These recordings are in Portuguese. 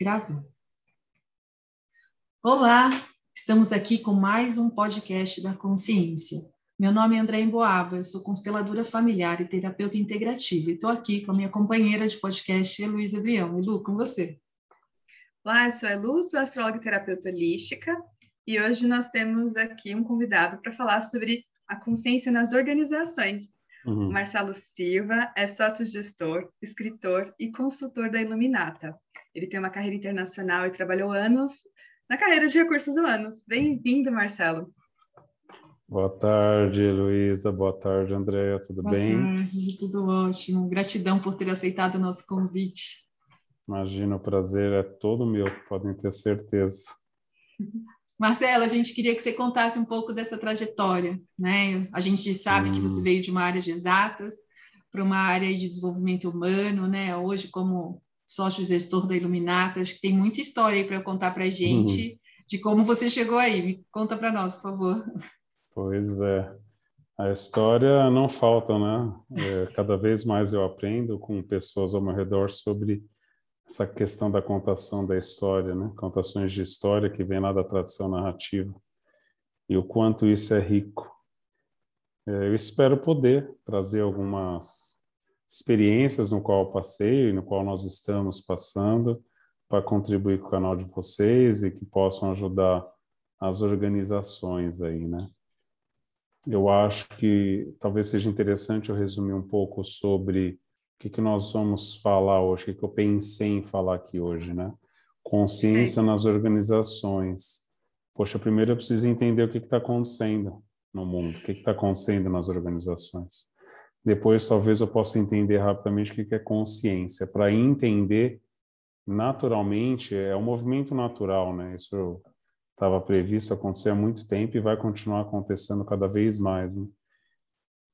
Gravando. Olá, estamos aqui com mais um podcast da consciência. Meu nome é André Emboaba, eu sou consteladora familiar e terapeuta integrativa. E estou aqui com a minha companheira de podcast, Heloísa Brião. Elu, com você. Olá, eu sou a Elu, sou astróloga e terapeuta holística. E hoje nós temos aqui um convidado para falar sobre a consciência nas organizações. Uhum. Marcelo Silva é sócio-gestor, escritor e consultor da Iluminata. Ele tem uma carreira internacional e trabalhou anos na carreira de recursos humanos. Bem-vindo, Marcelo. Boa tarde, Luísa. Boa tarde, Andréia. Tudo Boa bem? Boa tarde, tudo ótimo. Gratidão por ter aceitado o nosso convite. Imagina, o prazer é todo meu, podem ter certeza. Marcela, a gente queria que você contasse um pouco dessa trajetória, né? A gente sabe hum. que você hum. veio de uma área de exatas para uma área de desenvolvimento humano, né? Hoje, como sócio gestor da Iluminata, acho que tem muita história aí para contar para a gente hum. de como você chegou aí. Me conta para nós, por favor. Pois é. A história não falta, né? É, cada vez mais eu aprendo com pessoas ao meu redor sobre essa questão da contação da história, né? Contações de história que vem lá da tradição narrativa e o quanto isso é rico. É, eu espero poder trazer algumas experiências no qual passei, no qual nós estamos passando, para contribuir com o canal de vocês e que possam ajudar as organizações aí, né? Eu acho que talvez seja interessante eu resumir um pouco sobre o que, que nós vamos falar hoje, o que, que eu pensei em falar aqui hoje, né? Consciência nas organizações. Poxa, primeiro eu preciso entender o que está acontecendo no mundo, o que está acontecendo nas organizações. Depois, talvez eu possa entender rapidamente o que, é consciência. Para entender, naturalmente, é um movimento natural, né? Isso estava previsto acontecer há muito tempo e vai continuar acontecendo cada vez mais. Né?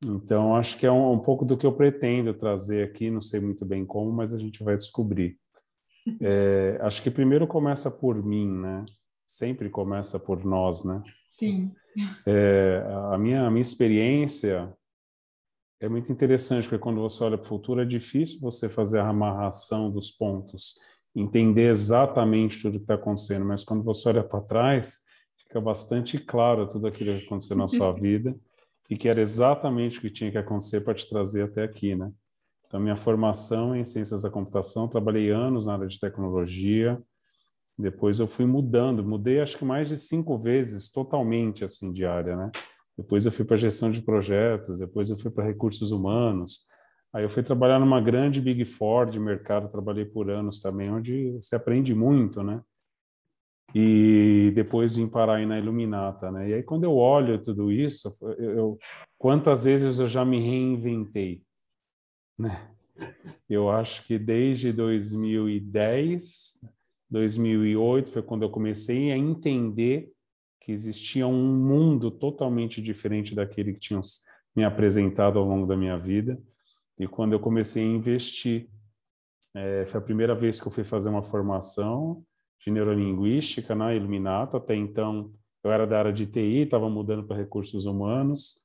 Então, acho que é um, um, pouco do que eu pretendo trazer aqui, não sei muito bem como, mas a gente vai descobrir. É, acho que primeiro começa por mim, né? Sempre começa por nós, né? Sim. É, a, minha, a minha experiência é muito interessante, porque quando você olha para o futuro, é difícil você fazer a amarração dos pontos, entender exatamente tudo que está acontecendo, mas quando você olha para trás, fica bastante claro tudo aquilo que aconteceu na sua vida e que era exatamente o que tinha que acontecer para te trazer até aqui, né? Então, minha formação é em ciências da computação, trabalhei anos na área de tecnologia, depois eu fui mudando, mudei acho que mais de cinco vezes totalmente assim de área, né? Depois eu fui para gestão de projetos, depois eu fui para recursos humanos, aí eu fui trabalhar numa grande Big Four de mercado, trabalhei por anos também, onde você aprende muito, né? e depois vim parar aí na Iluminata, né? E aí quando eu olho tudo isso, eu, quantas vezes eu já me reinventei, né? Eu acho que desde 2010, 2008 foi quando eu comecei a entender que existia um mundo totalmente diferente daquele que tinham me apresentado ao longo da minha vida. E quando eu comecei a investir, é, foi a primeira vez que eu fui fazer uma formação de neurolinguística na Iluminata. Até então, eu era da área de TI, estava mudando para recursos humanos.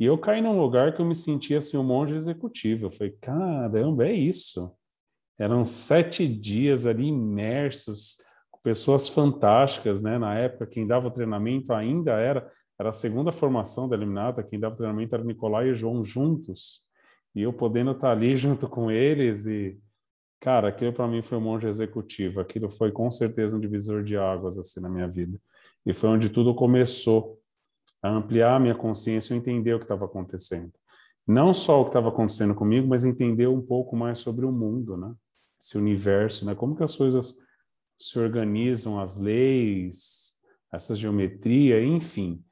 E eu caí num lugar que eu me sentia assim um monge executivo. Eu falei, caramba, é isso. Eram sete dias ali imersos, pessoas fantásticas, né? Na época, quem dava o treinamento ainda era, era a segunda formação da Eliminata, quem dava o treinamento era Nicolai e João juntos. E eu podendo estar ali junto com eles e Cara, aquilo para mim foi um monge executivo. Aquilo foi com certeza um divisor de águas assim na minha vida. E foi onde tudo começou a ampliar a minha consciência e entender o que estava acontecendo. Não só o que estava acontecendo comigo, mas entender um pouco mais sobre o mundo, né? Esse universo, né? Como que as coisas se organizam, as leis, essa geometria, enfim.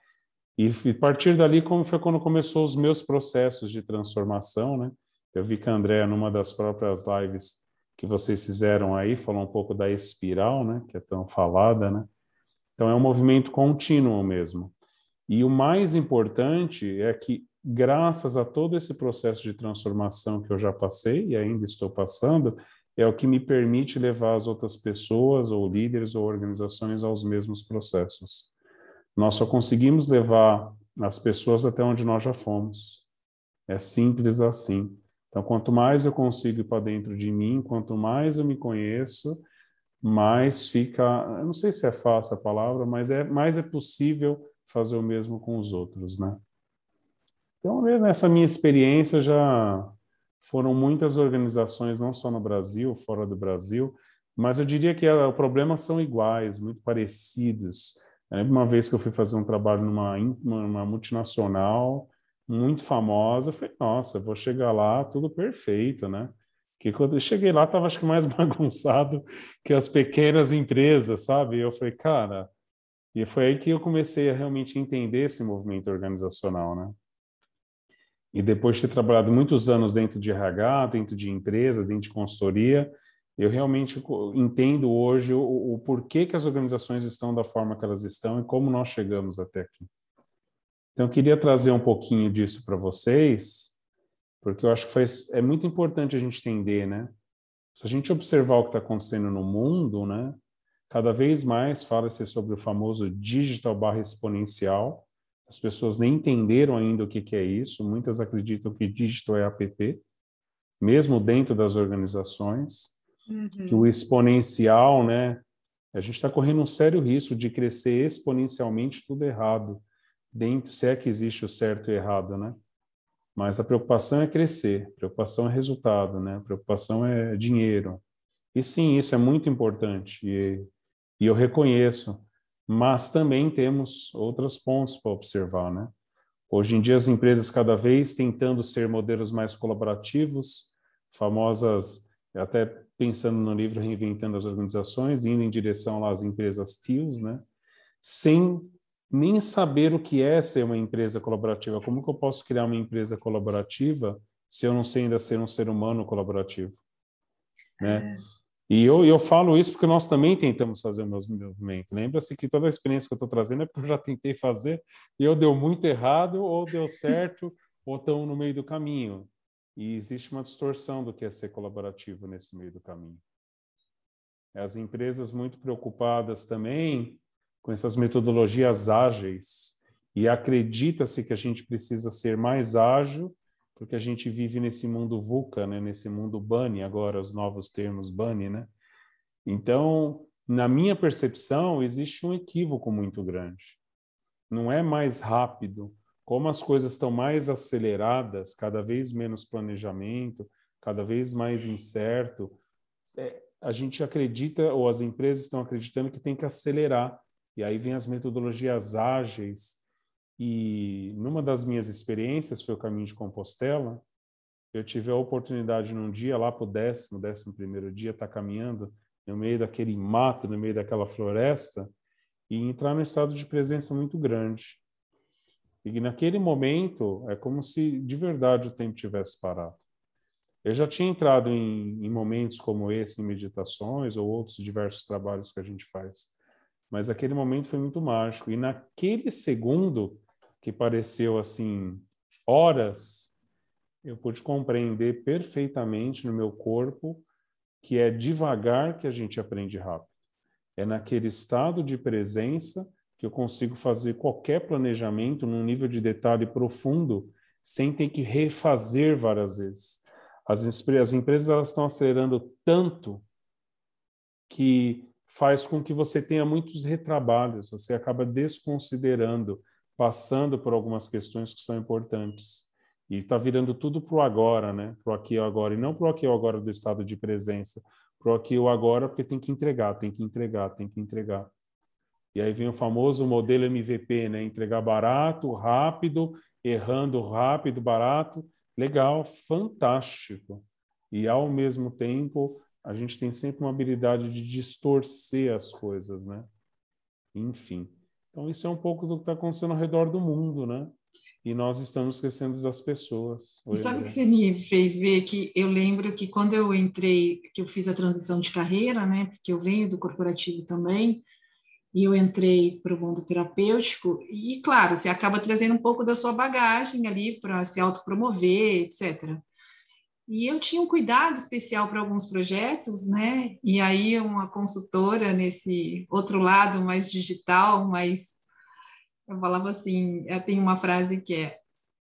E a partir dali, como foi quando começou os meus processos de transformação, né? Eu vi que a Andrea, numa das próprias lives, que vocês fizeram aí, falou um pouco da espiral, né, que é tão falada, né? Então é um movimento contínuo mesmo. E o mais importante é que graças a todo esse processo de transformação que eu já passei e ainda estou passando, é o que me permite levar as outras pessoas ou líderes ou organizações aos mesmos processos. Nós só conseguimos levar as pessoas até onde nós já fomos. É simples assim. Então, quanto mais eu consigo ir para dentro de mim, quanto mais eu me conheço, mais fica, eu não sei se é fácil a palavra, mas é mais é possível fazer o mesmo com os outros, né? Então, nessa minha experiência já foram muitas organizações, não só no Brasil, fora do Brasil, mas eu diria que o problema são iguais, muito parecidos. Uma vez que eu fui fazer um trabalho numa, numa multinacional muito famosa, eu falei, nossa, vou chegar lá, tudo perfeito, né? Que quando eu cheguei lá, estava acho que mais bagunçado que as pequenas empresas, sabe? E eu falei, cara, e foi aí que eu comecei a realmente entender esse movimento organizacional, né? E depois de ter trabalhado muitos anos dentro de RH, dentro de empresa, dentro de consultoria, eu realmente entendo hoje o, o, porquê que as organizações estão da forma que elas estão e como nós chegamos até aqui. Então, eu queria trazer um pouquinho disso para vocês, porque eu acho que é muito importante a gente entender, né? Se a gente observar o que está acontecendo no mundo, né? Cada vez mais fala-se sobre o famoso digital barra exponencial. As pessoas nem entenderam ainda o que, que é isso. Muitas acreditam que digital é app, mesmo dentro das organizações. Uhum. Que o exponencial, né? A gente está correndo um sério risco de crescer exponencialmente tudo errado, dentro, se é que existe o certo e errado, né? Mas a preocupação é crescer, a preocupação é resultado, né? A preocupação é dinheiro. E sim, isso é muito importante e, e eu reconheço. Mas também temos outros pontos para observar, né? Hoje em dia as empresas cada vez tentando ser modelos mais colaborativos, famosas até pensando no livro Reinventando as Organizações, indo em direção às empresas TIOs, né? sem nem saber o que é ser uma empresa colaborativa. Como que eu posso criar uma empresa colaborativa se eu não sei ainda ser um ser humano colaborativo? Né? É. E eu, eu falo isso porque nós também tentamos fazer o mesmo movimento. Lembra-se que toda a experiência que eu estou trazendo é porque eu já tentei fazer e eu deu muito errado, ou deu certo, ou estão no meio do caminho. E existe uma distorção do que é ser colaborativo nesse meio do caminho. As empresas muito preocupadas também com essas metodologias ágeis e acredita-se que a gente precisa ser mais ágil porque a gente vive nesse mundo VUCA, né? nesse mundo BUNNY, agora os novos termos BUNNY, né? Então, na minha percepção, existe um equívoco muito grande. Não é mais rápido, como as coisas estão mais aceleradas, cada vez menos planejamento, cada vez mais incerto, é, a gente acredita, ou as empresas estão acreditando que tem que acelerar. E aí vem as metodologias ágeis. E numa das minhas experiências, foi o caminho de Compostela, eu tive a oportunidade num dia, lá para o décimo, décimo primeiro dia, estar tá caminhando no meio daquele mato, no meio daquela floresta, e entrar num estado de presença muito grande. E naquele momento é como se de verdade o tempo tivesse parado. Eu já tinha entrado em, em momentos como esse, em meditações ou outros diversos trabalhos que a gente faz, mas aquele momento foi muito mágico. E naquele segundo, que pareceu assim, horas, eu pude compreender perfeitamente no meu corpo que é devagar que a gente aprende rápido. É naquele estado de presença que eu consigo fazer qualquer planejamento num nível de detalhe profundo sem ter que refazer várias vezes. As, as empresas elas estão acelerando tanto que faz com que você tenha muitos retrabalhos, você acaba desconsiderando, passando por algumas questões que são importantes. E está virando tudo para o agora, né? Para o aqui e agora, e não para o aqui e agora do estado de presença, para o aqui e agora, porque tem que entregar, tem que entregar, tem que entregar. E aí vem o famoso modelo MVP, né? Entregar barato, rápido, errando rápido, barato. Legal, fantástico. E ao mesmo tempo, a gente tem sempre uma habilidade de distorcer as coisas, né? Enfim. Então, isso é um pouco do que está acontecendo ao redor do mundo, né? E nós estamos esquecendo das pessoas. E sabe o que você me fez ver? Que eu lembro que quando eu entrei, que eu fiz a transição de carreira, né? Porque eu venho do corporativo também, e eu entrei para o mundo terapêutico, e claro, você acaba trazendo um pouco da sua bagagem ali para se autopromover, etc. E eu tinha um cuidado especial para alguns projetos, né? E aí uma consultora nesse outro lado mais digital, mais eu falava assim, eu tenho uma frase que é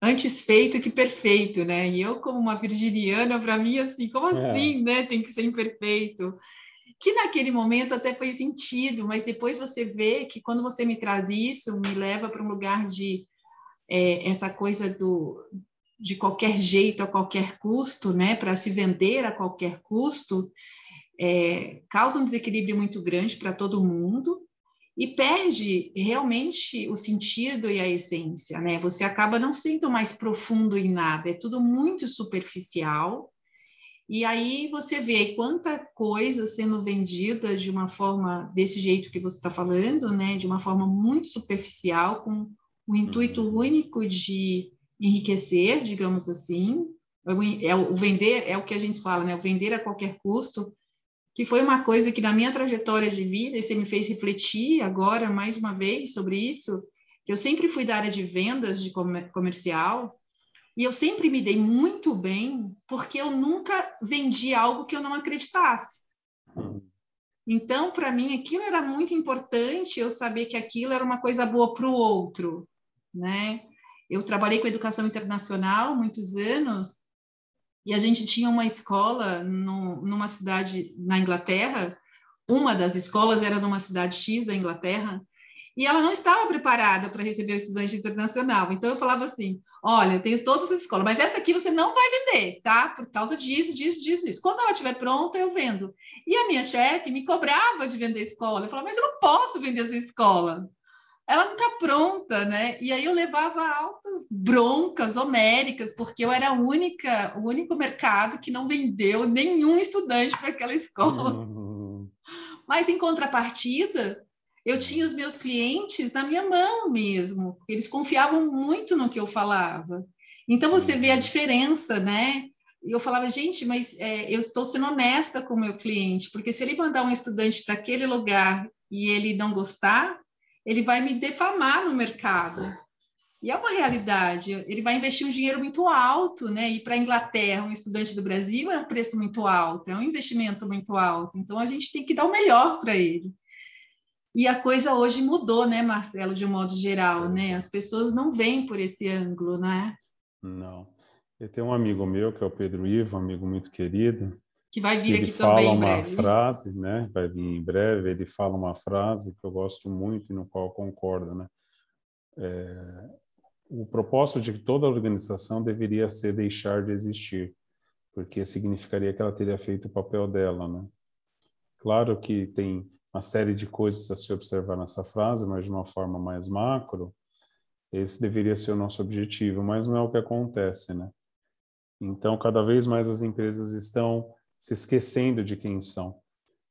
antes feito que perfeito, né? E eu como uma virginiana, para mim assim, como é. assim, né? Tem que ser imperfeito. que naquele momento até foi sentido, mas depois você vê que quando você me traz isso, me leva para um lugar de é, essa coisa do de qualquer jeito, a qualquer custo, né, para se vender a qualquer custo, é, causa um desequilíbrio muito grande para todo mundo e perde realmente o sentido e a essência, né? Você acaba não sendo mais profundo em nada, é tudo muito superficial e aí você vê quanta coisa sendo vendida de uma forma desse jeito que você está falando, né? De uma forma muito superficial, com o intuito uhum. único de enriquecer, digamos assim. É o vender é o que a gente fala, né? O vender a qualquer custo, que foi uma coisa que na minha trajetória de vida, e você me fez refletir agora mais uma vez sobre isso, que eu sempre fui da área de vendas de comercial e eu sempre me dei muito bem porque eu nunca vendi algo que eu não acreditasse. Então, para mim, aquilo era muito importante, eu saber que aquilo era uma coisa boa para o outro, né? Eu trabalhei com educação internacional muitos anos e a gente tinha uma escola no, numa cidade na Inglaterra. Uma das escolas era numa cidade X da Inglaterra e ela não estava preparada para receber o estudante internacional. Então eu falava assim: olha, eu tenho todas as escolas, mas essa aqui você não vai vender, tá? Por causa disso, disso, disso, disso. Quando ela estiver pronta, eu vendo. E a minha chefe me cobrava de vender escola. Eu falava, mas eu não posso vender essa escola. Ela não está pronta, né? E aí eu levava altas broncas homéricas, porque eu era a única, o único mercado que não vendeu nenhum estudante para aquela escola. Uhum. Mas em contrapartida, eu tinha os meus clientes na minha mão mesmo, eles confiavam muito no que eu falava. Então você vê a uhum. diferença, né? E eu falava, gente, mas é, eu estou sendo honesta com o meu cliente, porque se ele mandar um estudante para aquele lugar e ele não gostar, ele vai me defamar no mercado. E é uma realidade. Ele vai investir um dinheiro muito alto, né? E para a Inglaterra, um estudante do Brasil é um preço muito alto, é um investimento muito alto. Então a gente tem que dar o melhor para ele. E a coisa hoje mudou, né, Marcelo, de um modo geral, né? As pessoas não veem por esse ângulo, né? Não. Eu tenho um amigo meu, que é o Pedro Ivo, um amigo muito querido. Que vai vir aqui também em breve. Ele fala uma frase, né? Vai vir em breve. Ele fala uma frase que eu gosto muito e no qual concordo, né? É, o propósito de toda organização deveria ser deixar de existir, porque significaria que ela teria feito o papel dela, né? Claro que tem uma série de coisas a se observar nessa frase, mas de uma forma mais macro, esse deveria ser o nosso objetivo, mas não é o que acontece, né? Então, cada vez mais as empresas estão se esquecendo de quem são,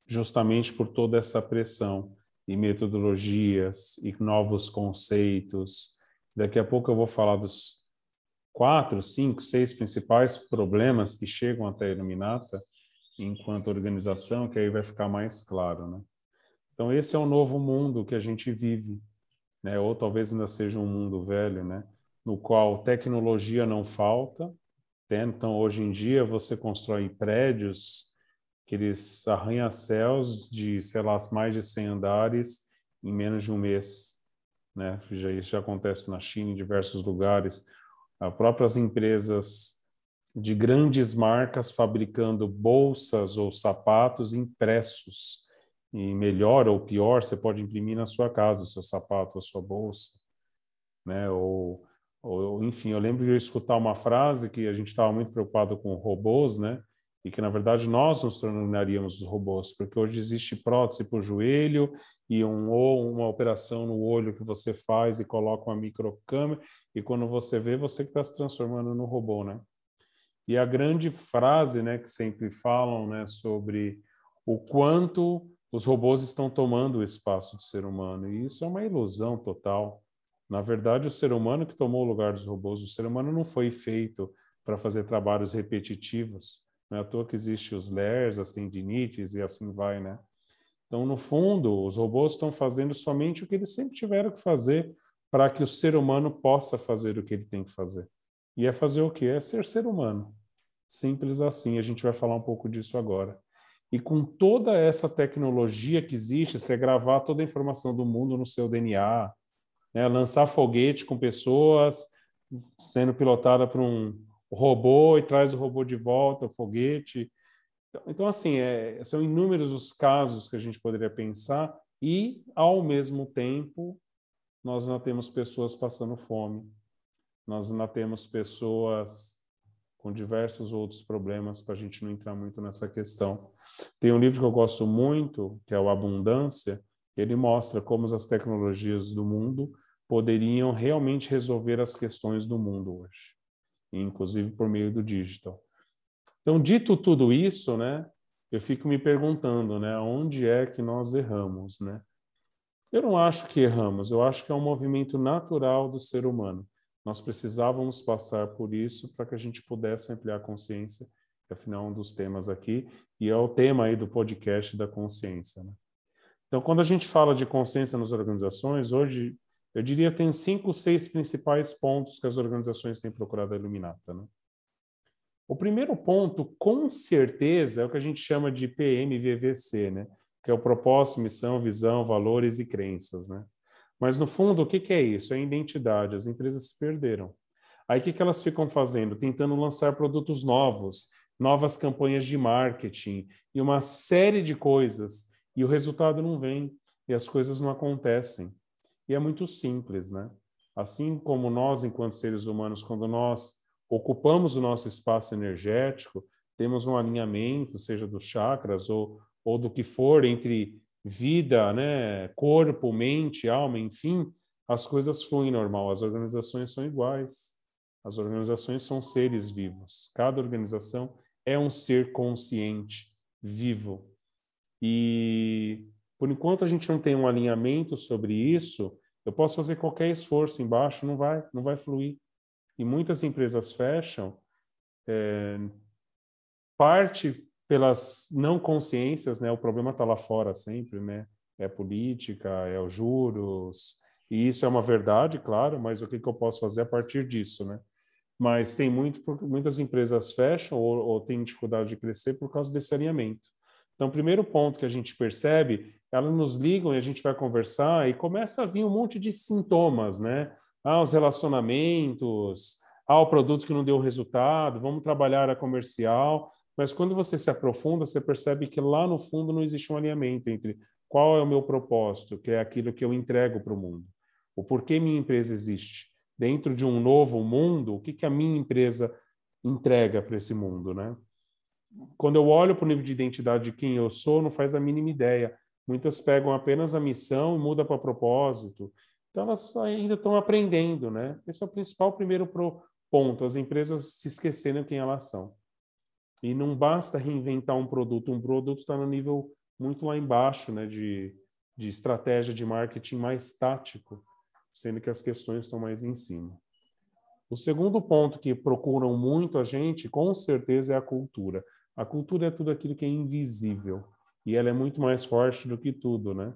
justamente por toda essa pressão e metodologias e novos conceitos. Daqui a pouco eu vou falar dos quatro, cinco, seis principais problemas que chegam até a Iluminata enquanto organização, que aí vai ficar mais claro, né? Então, esse é o novo mundo que a gente vive, né? ou talvez ainda seja um mundo velho, né? no qual tecnologia não falta. Né? Então, hoje em dia, você constrói prédios, aqueles arranha-céus de, sei lá, mais de 100 andares em menos de um mês. Né? Já, isso já acontece na China, em diversos lugares. As próprias empresas de grandes marcas fabricando bolsas ou sapatos impressos e melhor ou pior, você pode imprimir na sua casa o seu sapato, a sua bolsa, né? Ou, ou enfim, eu lembro de eu escutar uma frase que a gente estava muito preocupado com robôs, né? E que na verdade nós nos tornaríamos os robôs, porque hoje existe prótese para o joelho e um ou uma operação no olho que você faz e coloca uma microcâmera e quando você vê você que está se transformando no robô, né? E a grande frase, né, que sempre falam, né, sobre o quanto os robôs estão tomando o espaço do ser humano, e isso é uma ilusão total. Na verdade, o ser humano que tomou o lugar dos robôs, o ser humano não foi feito para fazer trabalhos repetitivos. Não é à toa que existem os LERs, as tendinites e assim vai, né? Então, no fundo, os robôs estão fazendo somente o que eles sempre tiveram que fazer para que o ser humano possa fazer o que ele tem que fazer. E é fazer o quê? É ser ser humano. Simples assim. A gente vai falar um pouco disso agora. E com toda essa tecnologia que existe, você gravar toda a informação do mundo no seu DNA, né? lançar foguete com pessoas sendo pilotada por um robô e traz o robô de volta, o foguete. Então, então assim, é, são inúmeros os casos que a gente poderia pensar e, ao mesmo tempo, nós não temos pessoas passando fome, nós não temos pessoas com diversos outros problemas, para a gente não entrar muito nessa questão. Tem um livro que eu gosto muito, que é o Abundância, ele mostra como as tecnologias do mundo poderiam realmente resolver as questões do mundo hoje, inclusive por meio do digital. Então, dito tudo isso, né, eu fico me perguntando, né, onde é que nós erramos, né? Eu não acho que erramos, eu acho que é um movimento natural do ser humano. Nós precisávamos passar por isso para que a gente pudesse ampliar a consciência, que afinal é um dos temas aqui, e é o tema aí do podcast da consciência. Né? Então, quando a gente fala de consciência nas organizações, hoje eu diria tem cinco, seis principais pontos que as organizações têm procurado iluminar. Tá, né? O primeiro ponto, com certeza, é o que a gente chama de PMVVC, né? que é o propósito, missão, visão, valores e crenças. Né? Mas, no fundo, o que, que é isso? É a identidade. As empresas se perderam. Aí, o que, que elas ficam fazendo? Tentando lançar produtos novos, novas campanhas de marketing e uma série de coisas. E o resultado não vem, e as coisas não acontecem. E é muito simples, né? Assim como nós, enquanto seres humanos, quando nós ocupamos o nosso espaço energético, temos um alinhamento, seja dos chakras ou, ou do que for, entre vida, né, corpo, mente, alma, enfim, as coisas fluem normal. As organizações são iguais. As organizações são seres vivos. Cada organização é um ser consciente, vivo. E por enquanto a gente não tem um alinhamento sobre isso, eu posso fazer qualquer esforço embaixo, não vai, não vai fluir e muitas empresas fecham, é, parte pelas não consciências, né? O problema está lá fora sempre, né? É política, é os juros, e isso é uma verdade, claro, mas o que, que eu posso fazer a partir disso, né? Mas tem muito, muitas empresas fecham ou, ou têm dificuldade de crescer por causa desse alinhamento. Então, o primeiro ponto que a gente percebe, elas nos ligam e a gente vai conversar e começa a vir um monte de sintomas, né? aos relacionamentos, ao produto que não deu resultado, vamos trabalhar a comercial. Mas quando você se aprofunda, você percebe que lá no fundo não existe um alinhamento entre qual é o meu propósito, que é aquilo que eu entrego para o mundo, o porquê minha empresa existe. Dentro de um novo mundo, o que, que a minha empresa entrega para esse mundo, né? Quando eu olho para o nível de identidade de quem eu sou, não faz a mínima ideia. Muitas pegam apenas a missão e mudam para propósito. Então, elas ainda estão aprendendo, né? Esse é o principal primeiro ponto, as empresas se esquecerem quem elas são. E não basta reinventar um produto, um produto está no nível muito lá embaixo, né, de, de estratégia de marketing mais tático, sendo que as questões estão mais em cima. O segundo ponto que procuram muito a gente, com certeza, é a cultura. A cultura é tudo aquilo que é invisível e ela é muito mais forte do que tudo, né?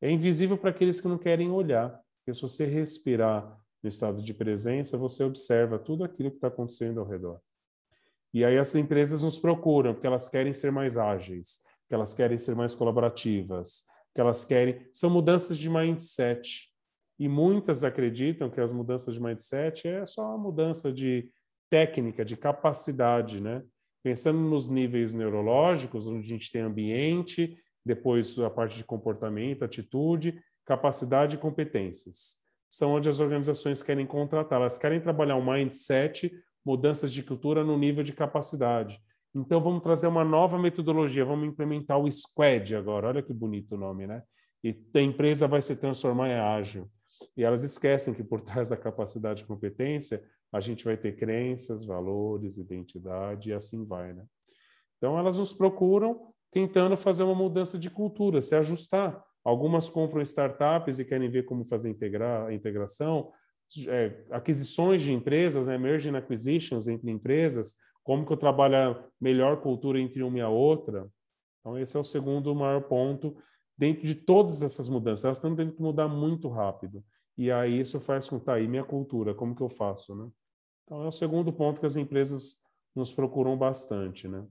É invisível para aqueles que não querem olhar. Porque se você respirar no estado de presença, você observa tudo aquilo que está acontecendo ao redor. E aí as empresas nos procuram, porque elas querem ser mais ágeis, que elas querem ser mais colaborativas, que elas querem. São mudanças de mindset. E muitas acreditam que as mudanças de mindset é só uma mudança de técnica, de capacidade, né? Pensando nos níveis neurológicos, onde a gente tem ambiente, depois a parte de comportamento, atitude, capacidade e competências. São onde as organizações querem contratar, elas querem trabalhar um mindset, mudanças de cultura no nível de capacidade. Então vamos trazer uma nova metodologia, vamos implementar o Squad agora. Olha que bonito o nome, né? E a empresa vai se transformar em ágil. E elas esquecem que por trás da capacidade e competência, a gente vai ter crenças, valores, identidade e assim vai, né? Então elas nos procuram tentando fazer uma mudança de cultura, se ajustar Algumas compram startups e querem ver como fazer integrar, a integração. É, aquisições de empresas, né, merging acquisitions entre empresas, como que eu trabalho melhor cultura entre uma e a outra. Então, esse é o segundo maior ponto dentro de todas essas mudanças. Elas estão tendo que mudar muito rápido. E aí isso faz com, tá aí, minha cultura, como que eu faço, né? Então, é o segundo ponto que as empresas nos procuram bastante, né?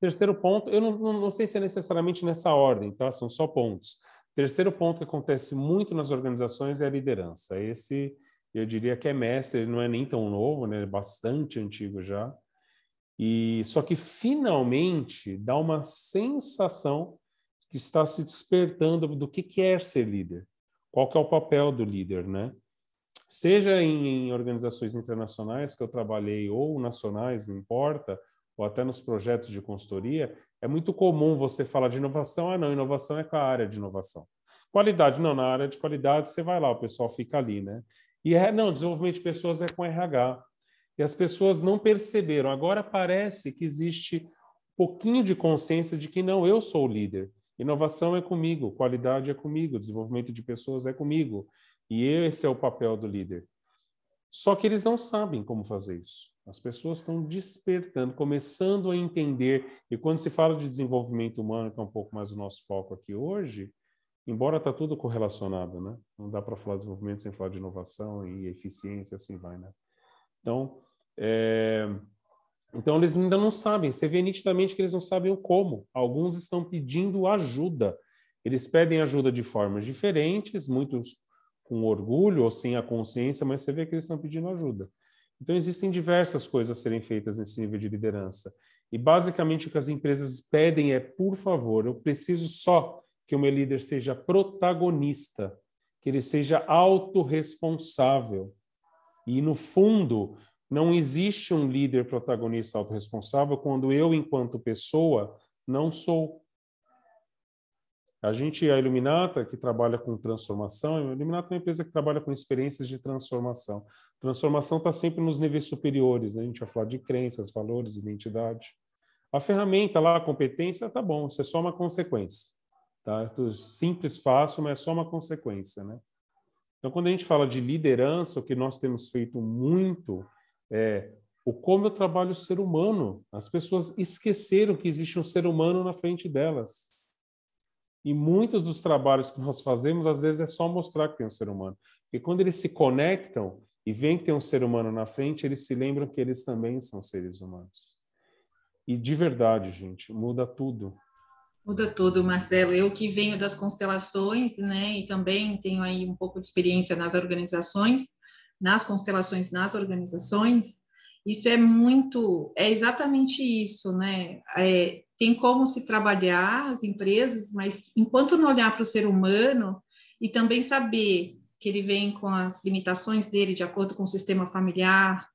Terceiro ponto, eu não, não, não, sei se é necessariamente nessa ordem, tá? São só pontos. Terceiro ponto que acontece muito nas organizações é a liderança. Esse, eu diria que é mestre, não é nem tão novo, né? É bastante antigo já. E só que finalmente dá uma sensação que está se despertando do que quer ser líder, qual que é o papel do líder, né? Seja em, organizações internacionais que eu trabalhei ou nacionais, não importa, ou até nos projetos de consultoria, é muito comum você falar de inovação, ah, não, inovação é com a área de inovação. Qualidade, não, na área de qualidade você vai lá, o pessoal fica ali, né? E é, não, desenvolvimento de pessoas é com RH. E as pessoas não perceberam. Agora parece que existe um pouquinho de consciência de que não, eu sou o líder. Inovação é comigo, qualidade é comigo, desenvolvimento de pessoas é comigo. E esse é o papel do líder. Só que eles não sabem como fazer isso. As pessoas estão despertando, começando a entender. E quando se fala de desenvolvimento humano, que é um pouco mais o nosso foco aqui hoje, embora está tudo correlacionado, né? Não dá para falar de desenvolvimento sem falar de inovação e eficiência, assim vai, né? Então, é, então, eles ainda não sabem. Você vê nitidamente que eles não sabem o como. Alguns estão pedindo ajuda. Eles pedem ajuda de formas diferentes, muitos com orgulho ou sem a consciência, mas você vê que eles estão pedindo ajuda. Então, existem diversas coisas a serem feitas nesse nível de liderança. E, basicamente, o que as empresas pedem é, por favor, eu preciso só que o meu líder seja protagonista, que ele seja autorresponsável. E, no fundo, não existe um líder protagonista autorresponsável quando eu, enquanto pessoa, não sou. A gente, a Iluminata, que trabalha com transformação, a Iluminata é uma empresa que trabalha com experiências de transformação. Transformação está sempre nos níveis superiores, né? a gente vai falar de crenças, valores, identidade. A ferramenta lá, a competência, tá bom, isso é só uma consequência. Tá? É simples, fácil, mas é só uma consequência. Né? Então, quando a gente fala de liderança, o que nós temos feito muito é o como eu trabalho o ser humano. As pessoas esqueceram que existe um ser humano na frente delas. E muitos dos trabalhos que nós fazemos, às vezes, é só mostrar que tem um ser humano. E quando eles se conectam e veem que tem um ser humano na frente, eles se lembram que eles também são seres humanos. E de verdade, gente, muda tudo. Muda tudo, Marcelo. Eu que venho das constelações, né, e também tenho aí um pouco de experiência nas organizações, nas constelações, nas organizações, isso é muito, é exatamente isso, né? É, tem como se trabalhar as empresas, mas enquanto não olhar para o ser humano e também saber que ele vem com as limitações dele de acordo com o sistema familiar,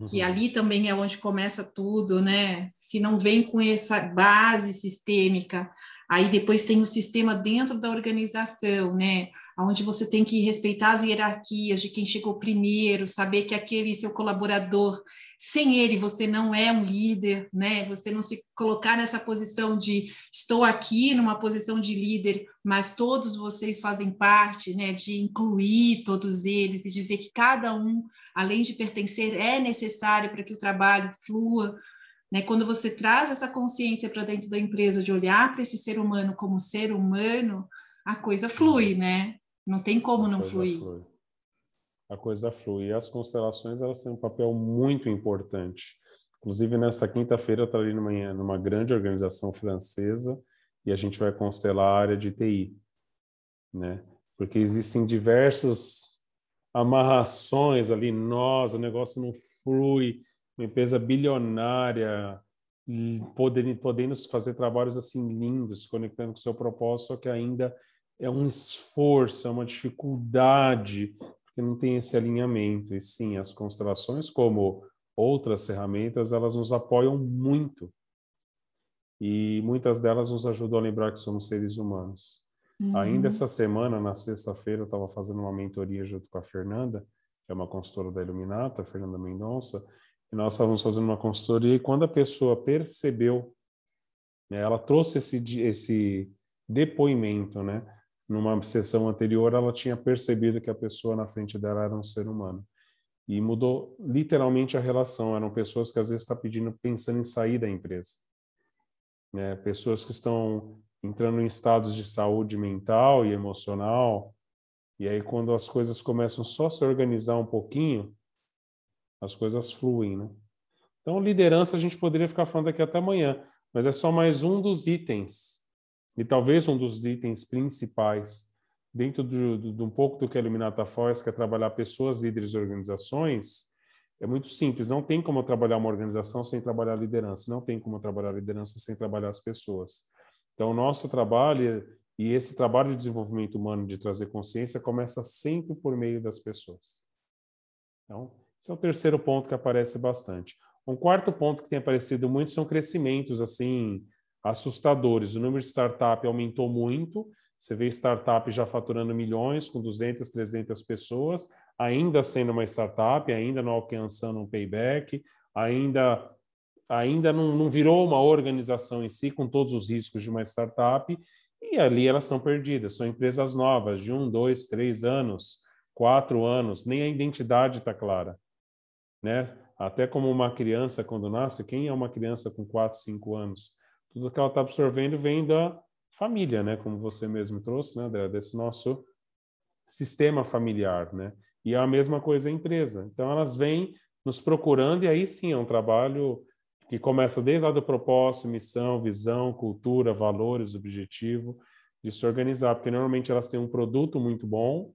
uhum. que ali também é onde começa tudo, né? Se não vem com essa base sistêmica, aí depois tem o sistema dentro da organização, né? onde você tem que respeitar as hierarquias de quem chegou primeiro, saber que aquele seu colaborador, sem ele você não é um líder, né? Você não se colocar nessa posição de estou aqui numa posição de líder, mas todos vocês fazem parte, né? De incluir todos eles e dizer que cada um, além de pertencer, é necessário para que o trabalho flua. Né? Quando você traz essa consciência para dentro da empresa de olhar para esse ser humano como ser humano, a coisa flui, né? Não tem como não fluir. Flui. A coisa flui. E as constelações elas têm um papel muito importante. Inclusive, nesta quinta-feira, eu estarei numa, numa grande organização francesa e a gente vai constelar a área de TI. Né? Porque existem diversos amarrações ali, nós, o negócio não flui, uma empresa bilionária, podendo, podendo fazer trabalhos assim lindos, conectando com o seu propósito, só que ainda é um esforço, é uma dificuldade, porque não tem esse alinhamento. E sim, as constelações, como outras ferramentas, elas nos apoiam muito. E muitas delas nos ajudam a lembrar que somos seres humanos. Uhum. Ainda essa semana, na sexta-feira, eu estava fazendo uma mentoria junto com a Fernanda, que é uma consultora da Iluminata, a Fernanda Mendonça, e nós estávamos fazendo uma consultoria e quando a pessoa percebeu, né, ela trouxe esse, esse depoimento, né? Numa sessão anterior, ela tinha percebido que a pessoa na frente dela era um ser humano. E mudou literalmente a relação. Eram pessoas que às vezes estão tá pedindo, pensando em sair da empresa. Né? Pessoas que estão entrando em estados de saúde mental e emocional. E aí, quando as coisas começam só a se organizar um pouquinho, as coisas fluem, né? Então, liderança a gente poderia ficar falando aqui até amanhã, mas é só mais um dos itens e talvez um dos itens principais dentro de um pouco do que a Iluminata faz, que é trabalhar pessoas, líderes e organizações, é muito simples. Não tem como trabalhar uma organização sem trabalhar a liderança. Não tem como trabalhar a liderança sem trabalhar as pessoas. Então, o nosso trabalho e esse trabalho de desenvolvimento humano de trazer consciência começa sempre por meio das pessoas. Então, esse é o terceiro ponto que aparece bastante. Um quarto ponto que tem aparecido muito são crescimentos assim assustadores. O número de startup aumentou muito. Você vê startup já faturando milhões com 200, 300 pessoas, ainda sendo uma startup, ainda não alcançando um payback, ainda ainda não, não virou uma organização em si com todos os riscos de uma startup e ali elas estão perdidas. São empresas novas, de um, dois, três anos, quatro anos, nem a identidade está clara. Né? Até como uma criança, quando nasce, quem é uma criança com quatro, cinco anos? Tudo que ela está absorvendo vem da família, né? Como você mesmo trouxe, né, André? Desse nosso sistema familiar, né? E é a mesma coisa a empresa. Então, elas vêm nos procurando e aí sim é um trabalho que começa desde lá do propósito, missão, visão, cultura, valores, objetivo, de se organizar, porque normalmente elas têm um produto muito bom,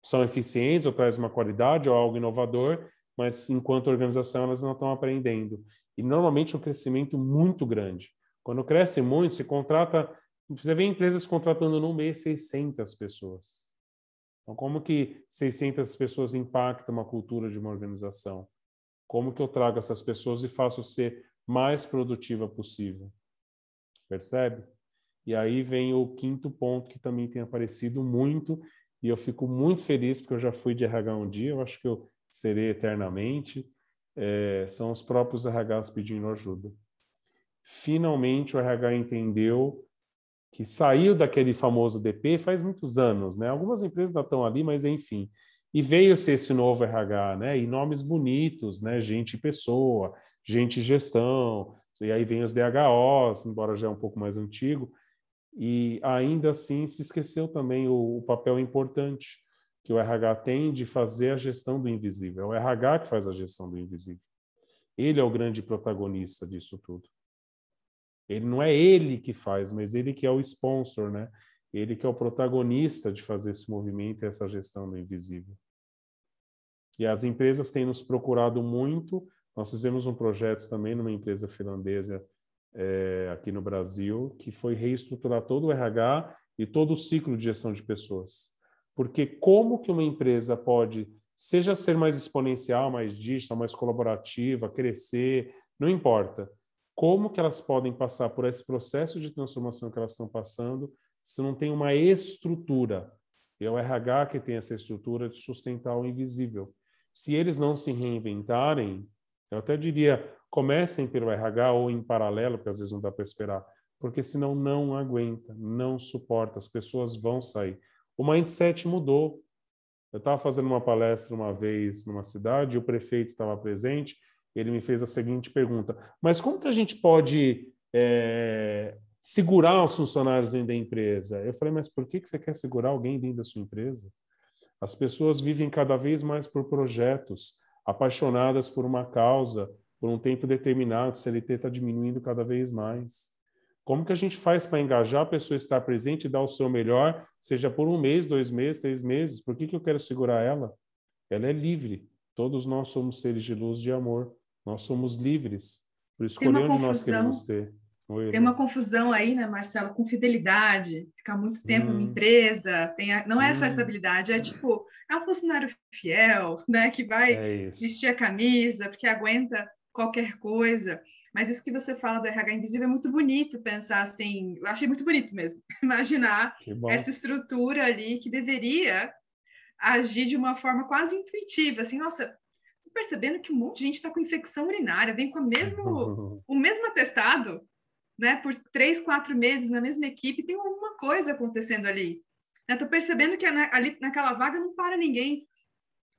são eficientes ou trazem uma qualidade ou algo inovador, mas enquanto organização elas não estão aprendendo. E normalmente é um crescimento muito grande. Quando cresce muito, você contrata, você vê empresas contratando no mês 600 pessoas. Então, como que 600 pessoas impactam uma cultura de uma organização? Como que eu trago essas pessoas e faço ser mais produtiva possível? Percebe? E aí vem o quinto ponto que também tem aparecido muito e eu fico muito feliz porque eu já fui de RH um dia, eu acho que eu serei eternamente. É, são os próprios RHs pedindo ajuda. Finalmente o RH entendeu que saiu daquele famoso DP faz muitos anos, né? Algumas empresas ainda estão ali, mas enfim. E veio-se esse novo RH, né? E nomes bonitos, né? Gente pessoa, gente gestão, e aí vem os DHOs, embora já é um pouco mais antigo, e ainda assim se esqueceu também o, o papel importante que o RH tem de fazer a gestão do invisível. É o RH que faz a gestão do invisível. Ele é o grande protagonista disso tudo. Ele não é ele que faz, mas ele que é o sponsor, né? ele que é o protagonista de fazer esse movimento e essa gestão do invisível. E as empresas têm nos procurado muito. Nós fizemos um projeto também numa empresa finlandesa é, aqui no Brasil, que foi reestruturar todo o RH e todo o ciclo de gestão de pessoas. Porque como que uma empresa pode, seja ser mais exponencial, mais digital, mais colaborativa, crescer, não importa. Como que elas podem passar por esse processo de transformação que elas estão passando se não tem uma estrutura. é o RH que tem essa estrutura de sustentar o invisível. Se eles não se reinventarem, eu até diria, comecem pelo RH ou em paralelo, porque às vezes não dá para esperar, porque senão não aguenta, não suporta, as pessoas vão sair. O mindset mudou. Eu estava fazendo uma palestra uma vez numa cidade, o prefeito estava presente, ele me fez a seguinte pergunta: mas como que a gente pode é, segurar os funcionários dentro da empresa. Eu falei, mas por que você quer segurar alguém dentro da sua empresa? As pessoas vivem cada vez mais por projetos, apaixonadas por uma causa, por um tempo determinado, o CLT está diminuindo cada vez mais. Como que a gente faz para engajar a pessoa a estar presente e dar o seu melhor, seja por um mês, dois meses, três meses? Por que, que eu quero segurar ela? Ela é livre. Todos nós somos seres de luz e amor. Nós somos livres por escolher onde nós queremos ter. Oi, tem uma confusão aí, né, Marcelo, com fidelidade, ficar muito tempo hum. numa empresa, tem a, não é hum. só estabilidade, é tipo, é um funcionário fiel, né, que vai é vestir a camisa, porque aguenta qualquer coisa. Mas isso que você fala do RH invisível é muito bonito pensar assim, eu achei muito bonito mesmo, imaginar essa estrutura ali que deveria agir de uma forma quase intuitiva, assim, nossa, tô percebendo que um monte de gente está com infecção urinária, vem com o mesmo, o mesmo atestado, né, por três, quatro meses na mesma equipe, tem alguma coisa acontecendo ali. Estou percebendo que ali naquela vaga não para ninguém.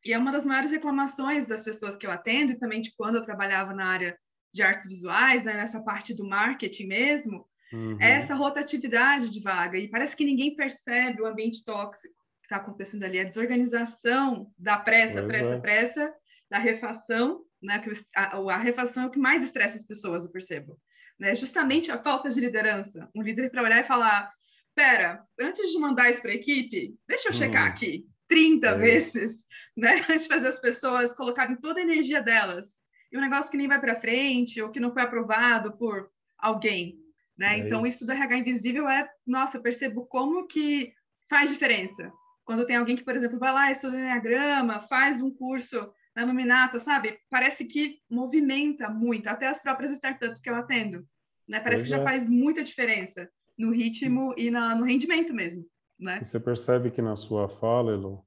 E é uma das maiores reclamações das pessoas que eu atendo, e também de quando eu trabalhava na área de artes visuais, né, nessa parte do marketing mesmo, uhum. é essa rotatividade de vaga. E parece que ninguém percebe o ambiente tóxico que está acontecendo ali, a desorganização da pressa, pois pressa, é. pressa, da refação, né, que a, a refação é o que mais estressa as pessoas, eu percebo né? Justamente a falta de liderança. Um líder para olhar e falar: pera, antes de mandar isso para a equipe, deixa eu checar uhum. aqui. 30 é vezes, né? Antes de fazer as pessoas colocarem toda a energia delas. E um negócio que nem vai para frente, ou que não foi aprovado por alguém, né? É então, isso. isso do RH invisível é, nossa, percebo como que faz diferença. Quando tem alguém que, por exemplo, vai lá, estuda Enneagrama, faz um curso na Luminata, sabe? Parece que movimenta muito, até as próprias startups que eu atendo. Né? Parece pois que é. já faz muita diferença no ritmo e na, no rendimento mesmo. Né? você percebe que na sua fala, Elo,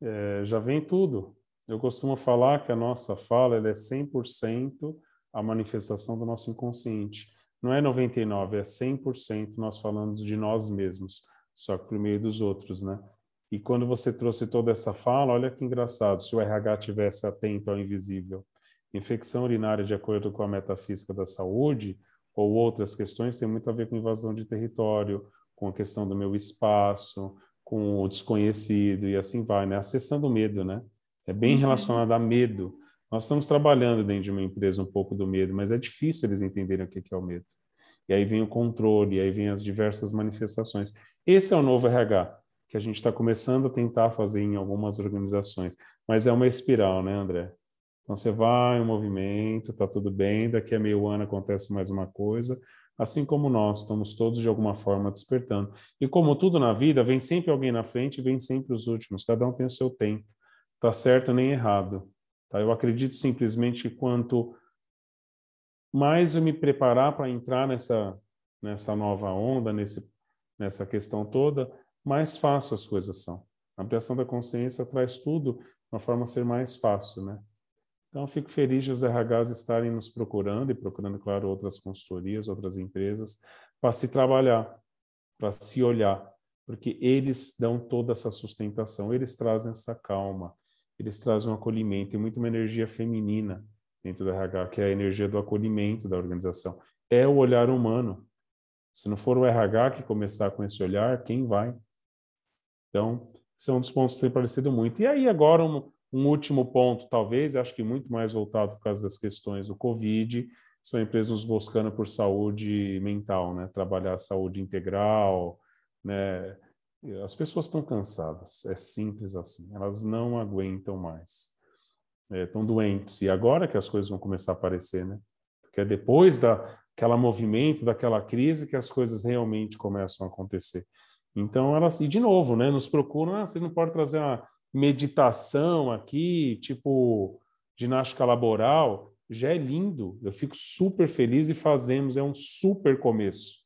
é, já vem tudo. Eu costumo falar que a nossa fala é 100% a manifestação do nosso inconsciente. Não é 99%, é 100% nós falamos de nós mesmos, só que por meio dos outros, né? E quando você trouxe toda essa fala, olha que engraçado, se o RH tivesse atento ao invisível. Infecção urinária, de acordo com a metafísica da saúde, ou outras questões, tem muito a ver com invasão de território, com a questão do meu espaço, com o desconhecido e assim vai, né? Acessando o medo, né? É bem uhum. relacionado a medo. Nós estamos trabalhando dentro de uma empresa um pouco do medo, mas é difícil eles entenderem o que é o medo. E aí vem o controle, e aí vem as diversas manifestações. Esse é o novo RH, que a gente está começando a tentar fazer em algumas organizações. Mas é uma espiral, né, André? Então você vai, um movimento, tá tudo bem, daqui a meio ano acontece mais uma coisa, assim como nós estamos todos de alguma forma despertando. E como tudo na vida, vem sempre alguém na frente e vem sempre os últimos, cada um tem o seu tempo, tá certo nem errado. Tá? Eu acredito simplesmente que quanto mais eu me preparar para entrar nessa nessa nova onda, nesse nessa questão toda, mais fácil as coisas são. A ampliação da consciência traz tudo de uma forma a ser mais fácil, né? Então, fico feliz de os RHs estarem nos procurando e procurando, claro, outras consultorias, outras empresas, para se trabalhar, para se olhar, porque eles dão toda essa sustentação, eles trazem essa calma, eles trazem um acolhimento e muito uma energia feminina dentro do RH, que é a energia do acolhimento da organização. É o olhar humano. Se não for o RH que começar com esse olhar, quem vai? Então, esse é um dos pontos que tem parecido muito. E aí, agora, um, um último ponto, talvez, acho que muito mais voltado por causa das questões do Covid, são empresas buscando por saúde mental, né? Trabalhar saúde integral, né? As pessoas estão cansadas, é simples assim, elas não aguentam mais. Estão é, doentes. E agora que as coisas vão começar a aparecer, né? Porque é depois daquela movimento, daquela crise, que as coisas realmente começam a acontecer. Então, elas, e de novo, né? Nos procuram, ah, vocês não podem trazer uma meditação aqui, tipo ginástica laboral, já é lindo. Eu fico super feliz e fazemos, é um super começo.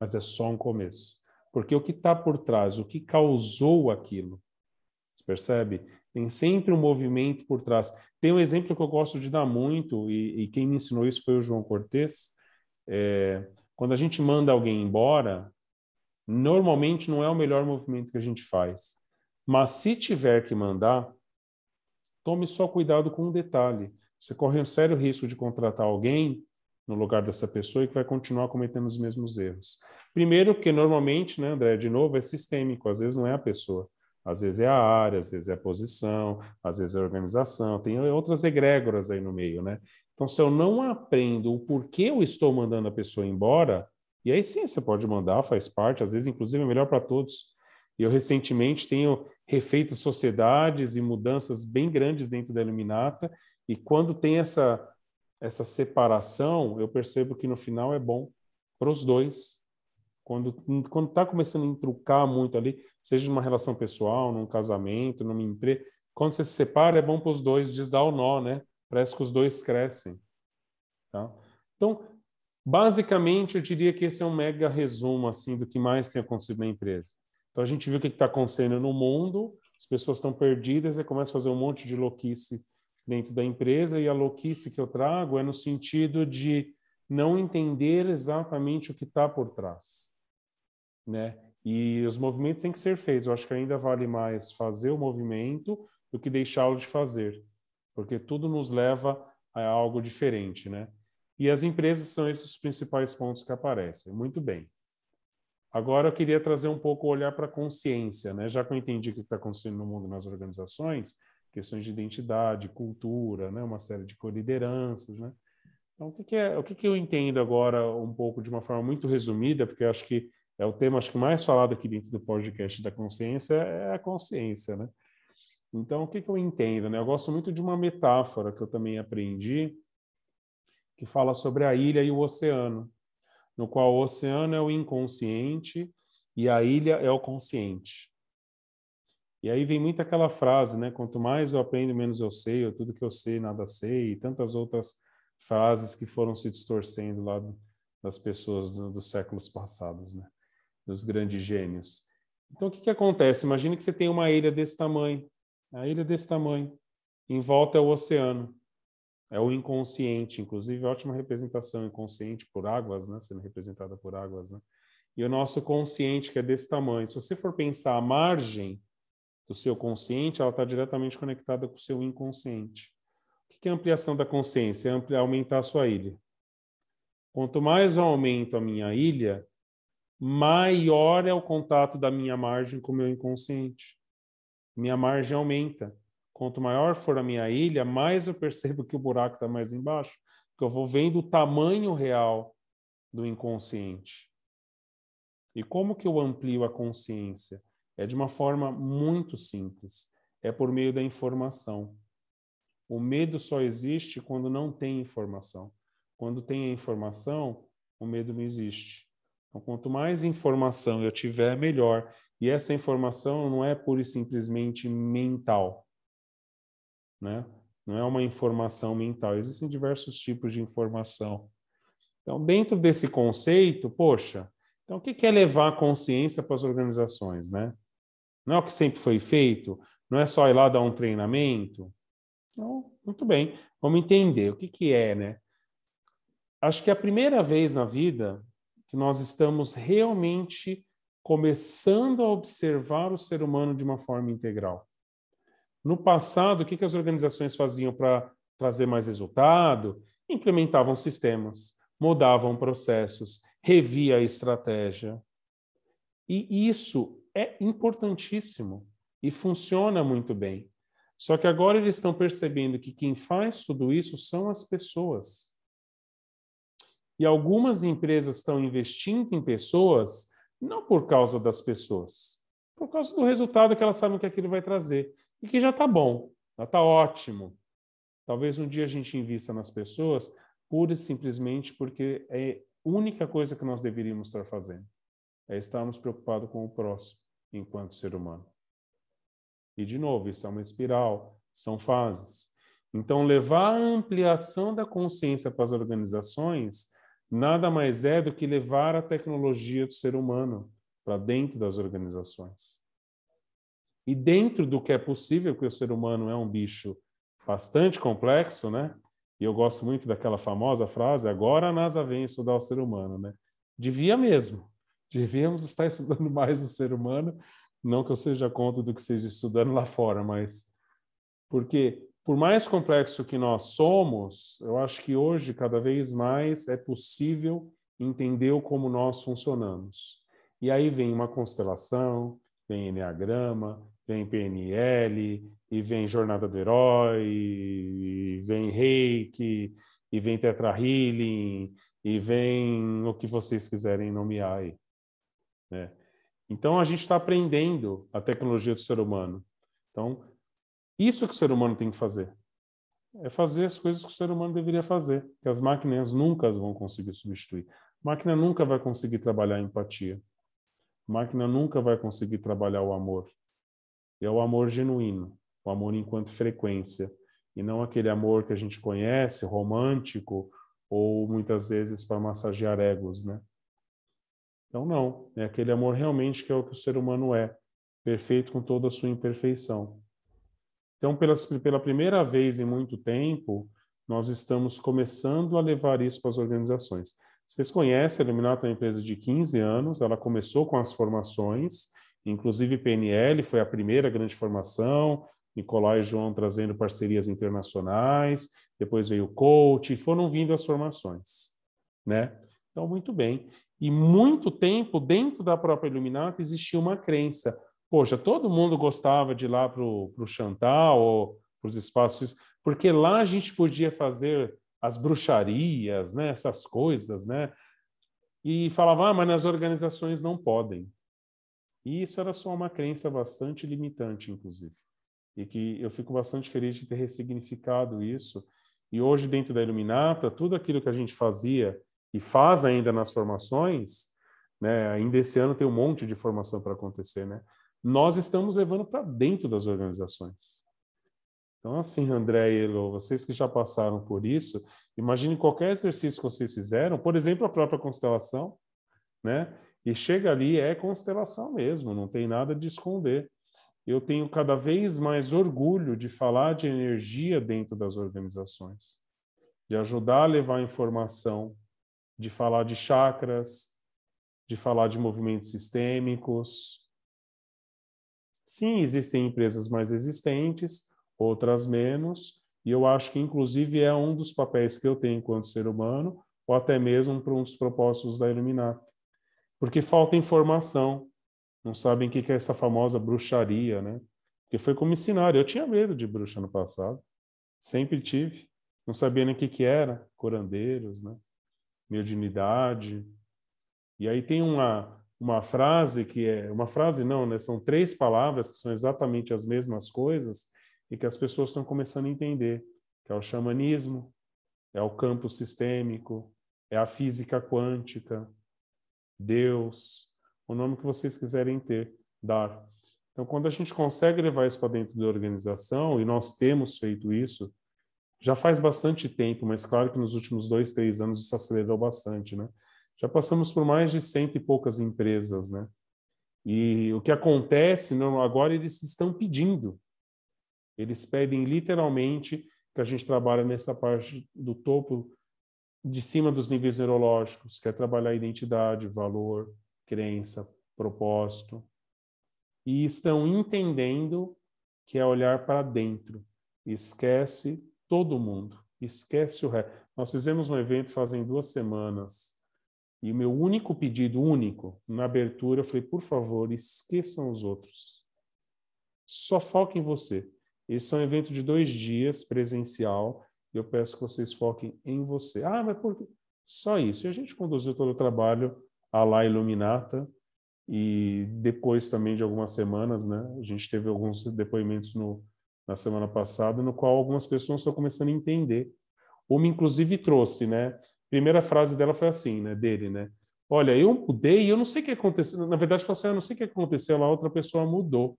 Mas é só um começo. Porque o que está por trás, o que causou aquilo, você percebe? Tem sempre um movimento por trás. Tem um exemplo que eu gosto de dar muito, e, e quem me ensinou isso foi o João Cortes. É, quando a gente manda alguém embora, normalmente não é o melhor movimento que a gente faz. Mas se tiver que mandar, tome só cuidado com um detalhe. Você corre um sério risco de contratar alguém no lugar dessa pessoa e que vai continuar cometendo os mesmos erros. Primeiro, porque normalmente, né, André, de novo, é sistêmico, às vezes não é a pessoa. Às vezes é a área, às vezes é a posição, às vezes é a organização, tem outras egrégoras aí no meio, né? Então, se eu não aprendo o porquê eu estou mandando a pessoa embora, e aí sim você pode mandar, faz parte, às vezes, inclusive, é melhor para todos. Eu recentemente tenho refeito sociedades e mudanças bem grandes dentro da Iluminata, e quando tem essa, essa separação, eu percebo que no final é bom para os dois. Quando quando está começando a intrucar muito ali, seja numa relação pessoal, num casamento, numa empresa, quando você se separa é bom para os dois desdar o nó, né? Parece que os dois crescem. Tá? Então, basicamente, eu diria que esse é um mega resumo assim do que mais tem acontecido na empresa. Então a gente viu o que está acontecendo no mundo, as pessoas estão perdidas e começa a fazer um monte de louquice dentro da empresa, e a louquice que eu trago é no sentido de não entender exatamente o que está por trás. Né? E os movimentos têm que ser feitos. Eu acho que ainda vale mais fazer o movimento do que deixá-lo de fazer, porque tudo nos leva a algo diferente, né? E as empresas são esses os principais pontos que aparecem. Muito bem. Agora eu queria trazer um pouco o olhar para a consciência, né? Já que eu entendi o que está acontecendo no mundo nas organizações, questões de identidade, cultura, né? Uma série de colideranças, né? Então, o que, que é, o que, que eu entendo agora um pouco de uma forma muito resumida, porque acho que É o tema, acho que mais falado aqui dentro do podcast da consciência é a consciência, né? Então, o que, que eu entendo? Né? Eu gosto muito de uma metáfora que eu também aprendi, que fala sobre a ilha e o oceano, no qual o oceano é o inconsciente e a ilha é o consciente. E aí vem muito aquela frase, né? Quanto mais eu aprendo, menos eu sei, tudo que eu sei, nada sei, e tantas outras frases que foram se distorcendo lá das pessoas do, dos séculos passados, né? Dos grandes gênios. Então, o que, que acontece? Imagine que você tem uma ilha desse tamanho. A ilha desse tamanho. Em volta é o oceano. É o inconsciente. Inclusive, ótima representação inconsciente por águas, né? Sendo representada por águas, né? E o nosso consciente, que é desse tamanho. Se você for pensar a margem do seu consciente, ela está diretamente conectada com o seu inconsciente. O que é ampliação da consciência? É ampliar, aumentar a sua ilha. Quanto mais eu aumento a minha ilha, maior é o contato da minha margem com o meu inconsciente. Minha margem aumenta. Quanto maior for a minha ilha, mais eu percebo que o buraco está mais embaixo, porque eu vou vendo o tamanho real do inconsciente. E como que eu amplio a consciência? É de uma forma muito simples. É por meio da informação. O medo só existe quando não tem informação. Quando tem a informação, o medo não existe. Então, quanto mais informação eu tiver, melhor. E essa informação não é pura e simplesmente mental. Né? Não é uma informação mental. Existem diversos tipos de informação. Então, dentro desse conceito, poxa, então o que é levar a consciência para as organizações, né? Não é o que sempre foi feito? Não é só ir lá dar um treinamento? Então, muito bem. Vamos entender o que, que é, né? Acho que a primeira vez na vida que nós estamos realmente começando a observar o ser humano de uma forma integral. No passado, o que, que as organizações faziam para trazer mais resultado? Implementavam sistemas, mudavam processos, revia a estratégia. E isso é importantíssimo e funciona muito bem. Só que agora eles estão percebendo que quem faz tudo isso são as pessoas. E algumas empresas estão investindo em pessoas não por causa das pessoas, por causa do resultado que elas sabem que aquilo vai trazer. E que já está bom, já está ótimo. Talvez um dia a gente invista nas pessoas pura e simplesmente porque é a única coisa que nós deveríamos estar fazendo. É estarmos preocupados com o próximo enquanto ser humano. E, de novo, isso é uma espiral, são fases. Então, levar a ampliação da consciência para as organizações nada mais é do que levar a tecnologia do ser humano para dentro das organizações. E dentro do que é possível, porque o ser humano é um bicho bastante complexo, né? E eu gosto muito daquela famosa frase: agora a NASA vem estudar o ser humano, né? Devia mesmo, Devíamos estar estudando mais o ser humano, não que eu seja contra do que seja estudando lá fora, mas porque por mais complexo que nós somos, eu acho que hoje cada vez mais é possível entender como nós funcionamos. E aí vem uma constelação, vem Enneagrama, vem PNL, e vem Jornada do Herói, e vem Reiki, e vem Tetra Healing, e vem o que vocês quiserem nomear aí. Né? Então, a gente está aprendendo a tecnologia do ser humano. Então, isso que o ser humano tem que fazer. É fazer as coisas que o ser humano deveria fazer, que as máquinas nunca vão conseguir substituir. A máquina nunca vai conseguir trabalhar a empatia. A máquina nunca vai conseguir trabalhar o amor. E é o amor genuíno, o amor enquanto frequência, e não aquele amor que a gente conhece, romântico, ou muitas vezes para massagear egos, né? Então, não. É aquele amor realmente que é o que o ser humano é, perfeito com toda a sua imperfeição. Então, pela, pela primeira vez em muito tempo, nós estamos começando a levar isso para as organizações. Vocês conhecem a Iluminato é uma empresa de 15 anos, ela começou com as formações, inclusive PNL foi a primeira grande formação, Nicolai e João trazendo parcerias internacionais, depois veio o coach, e foram vindo as formações, né? Então, muito bem. E muito tempo, dentro da própria Illuminati, existia uma crença. Poxa, todo mundo gostava de ir lá para o Chantal ou para os espaços, porque lá a gente podia fazer as bruxarias, né? essas coisas, né? e falava, ah, mas nas organizações não podem. E isso era só uma crença bastante limitante, inclusive. E que eu fico bastante feliz de ter ressignificado isso. E hoje, dentro da Iluminata, tudo aquilo que a gente fazia e faz ainda nas formações, né, ainda esse ano tem um monte de formação para acontecer, né? Nós estamos levando para dentro das organizações. Então, assim, André e Elo, vocês que já passaram por isso, imagine qualquer exercício que vocês fizeram, por exemplo, a própria constelação, né? E chega ali, é constelação mesmo, não tem nada de esconder. Eu tenho cada vez mais orgulho de falar de energia dentro das organizações, de ajudar a levar informação, de falar de chakras, de falar de movimentos sistêmicos. Sim, existem empresas mais existentes, outras menos, e eu acho que, inclusive, é um dos papéis que eu tenho enquanto ser humano, ou até mesmo para um dos propósitos da Illuminati. Porque falta informação, não sabem o que é essa famosa bruxaria, né? Porque foi como ensinaram. Eu tinha medo de bruxa no passado, sempre tive. Não sabia nem o que, que era, curandeiros, né? Mediunidade. E aí tem uma, uma frase que é... Uma frase não, né? São três palavras que são exatamente as mesmas coisas, e que as pessoas estão começando a entender, que é o xamanismo, é o campo sistêmico, é a física quântica, Deus, o nome que vocês quiserem ter, dar. Então, quando a gente consegue levar isso para dentro da organização, e nós temos feito isso, já faz bastante tempo, mas claro que nos últimos dois, três anos isso acelerou bastante, né? Já passamos por mais de cento e poucas empresas, né? E o que acontece, não, agora eles estão pedindo eles pedem literalmente que a gente trabalhe nessa parte do topo de cima dos níveis neurológicos, que é trabalhar identidade, valor, crença, propósito. E estão entendendo que é olhar para dentro. Esquece todo mundo, esquece o resto. Nós fizemos um evento fazem duas semanas e o meu único pedido, único, na abertura, falei, por favor, esqueçam os outros. Só foque em você. Esse é um evento de dois dias, presencial, e eu peço que vocês foquem em você. Ah, mas por quê? Só isso. E a gente conduziu todo o trabalho a lá Iluminata, e depois também de algumas semanas, né, a gente teve alguns depoimentos no, na semana passada, no qual algumas pessoas estão começando a entender. Uma, inclusive, trouxe, né? Primeira frase dela foi assim, né, dele, né? Olha, eu mudei e eu não sei o que aconteceu. Na verdade, falou assim, ah, eu não sei o que aconteceu, a outra pessoa mudou.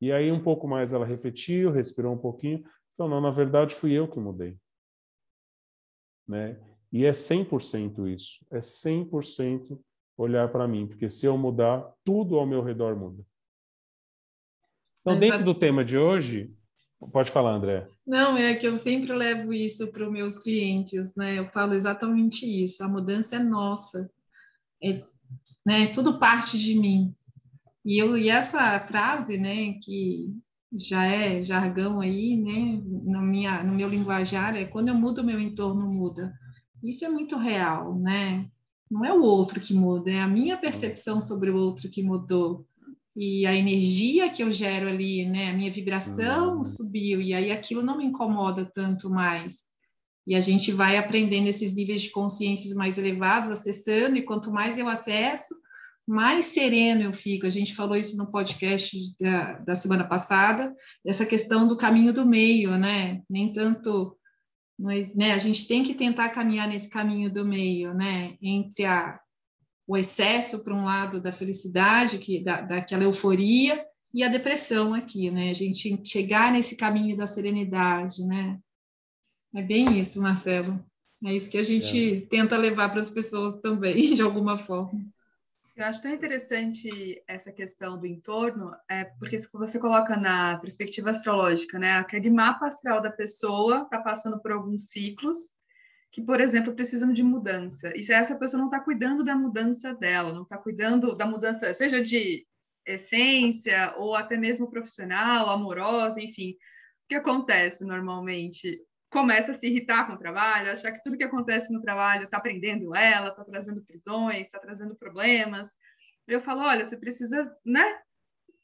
E aí, um pouco mais, ela refletiu, respirou um pouquinho, falou: não, na verdade, fui eu que mudei. Né? E é 100% isso, é 100% olhar para mim, porque se eu mudar, tudo ao meu redor muda. Então, dentro do tema de hoje, pode falar, André. Não, é que eu sempre levo isso para os meus clientes, né? Eu falo exatamente isso. A mudança é nossa, é, né? Tudo parte de mim. E, eu, e essa frase, né, que já é jargão aí, né, na minha, no meu linguajar, é quando eu mudo, meu entorno muda. Isso é muito real, né? Não é o outro que muda, é a minha percepção sobre o outro que mudou. E a energia que eu gero ali, né, a minha vibração uhum. subiu, e aí aquilo não me incomoda tanto mais. E a gente vai aprendendo esses níveis de consciências mais elevados, acessando, e quanto mais eu acesso, mais sereno eu fico. A gente falou isso no podcast da, da semana passada, essa questão do caminho do meio, né? Nem tanto. Né? A gente tem que tentar caminhar nesse caminho do meio, né? Entre a, o excesso, por um lado, da felicidade, que, da, daquela euforia, e a depressão aqui, né? A gente chegar nesse caminho da serenidade, né? É bem isso, Marcelo. É isso que a gente é. tenta levar para as pessoas também, de alguma forma. Eu acho tão interessante essa questão do entorno, é porque você coloca na perspectiva astrológica, né? Aquele mapa astral da pessoa está passando por alguns ciclos que, por exemplo, precisam de mudança. E se essa pessoa não está cuidando da mudança dela, não está cuidando da mudança, seja de essência ou até mesmo profissional, amorosa, enfim, o que acontece normalmente? começa a se irritar com o trabalho, achar que tudo que acontece no trabalho está prendendo ela, está trazendo prisões, está trazendo problemas. Eu falo, olha, você precisa, né,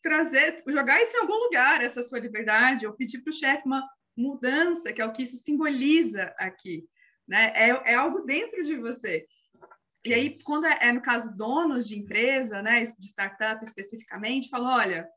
trazer, jogar isso em algum lugar, essa sua liberdade, ou pedir para o chefe uma mudança, que é o que isso simboliza aqui, né? É, é algo dentro de você. E aí, quando é, é, no caso donos de empresa, né, de startup especificamente, falam, olha,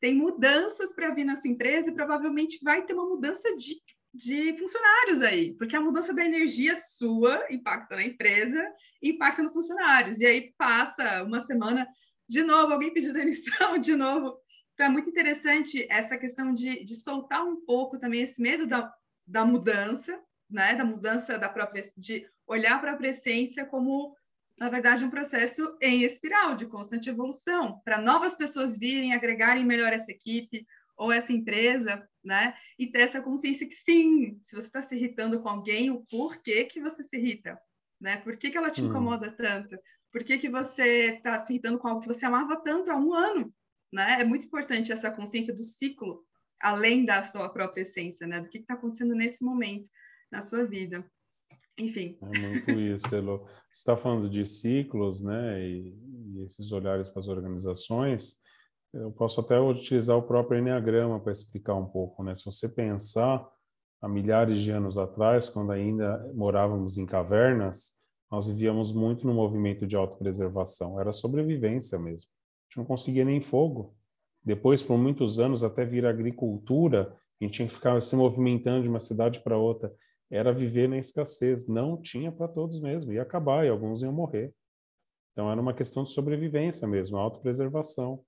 tem mudanças para vir na sua empresa e provavelmente vai ter uma mudança de, de funcionários aí, porque a mudança da energia sua impacta na empresa e impacta nos funcionários. E aí passa uma semana, de novo, alguém pediu demissão, de novo. Então, é muito interessante essa questão de, de soltar um pouco também esse medo da, da mudança, né? Da mudança da própria, de olhar para a própria essência como, na verdade, um processo em espiral, de constante evolução, para novas pessoas virem, agregarem melhor essa equipe ou essa empresa, né? E ter essa consciência que sim, se você está se irritando com alguém, o porquê que você se irrita, né? Por que, que ela te hum. incomoda tanto? Por que, que você está se irritando com algo que você amava tanto há um ano? Né? É muito importante essa consciência do ciclo, além da sua própria essência, né? Do que está acontecendo nesse momento na sua vida. Enfim. É muito isso, Elo. Você está falando de ciclos, né? E, e esses olhares para as organizações. Eu posso até utilizar o próprio Enneagrama para explicar um pouco, né? Se você pensar há milhares de anos atrás, quando ainda morávamos em cavernas, nós vivíamos muito no movimento de autopreservação. Era sobrevivência mesmo. A gente não conseguia nem fogo. Depois, por muitos anos, até vir agricultura, a gente tinha que ficar se movimentando de uma cidade para outra era viver na escassez. Não tinha para todos mesmo, ia acabar e alguns iam morrer. Então era uma questão de sobrevivência mesmo, autopreservação.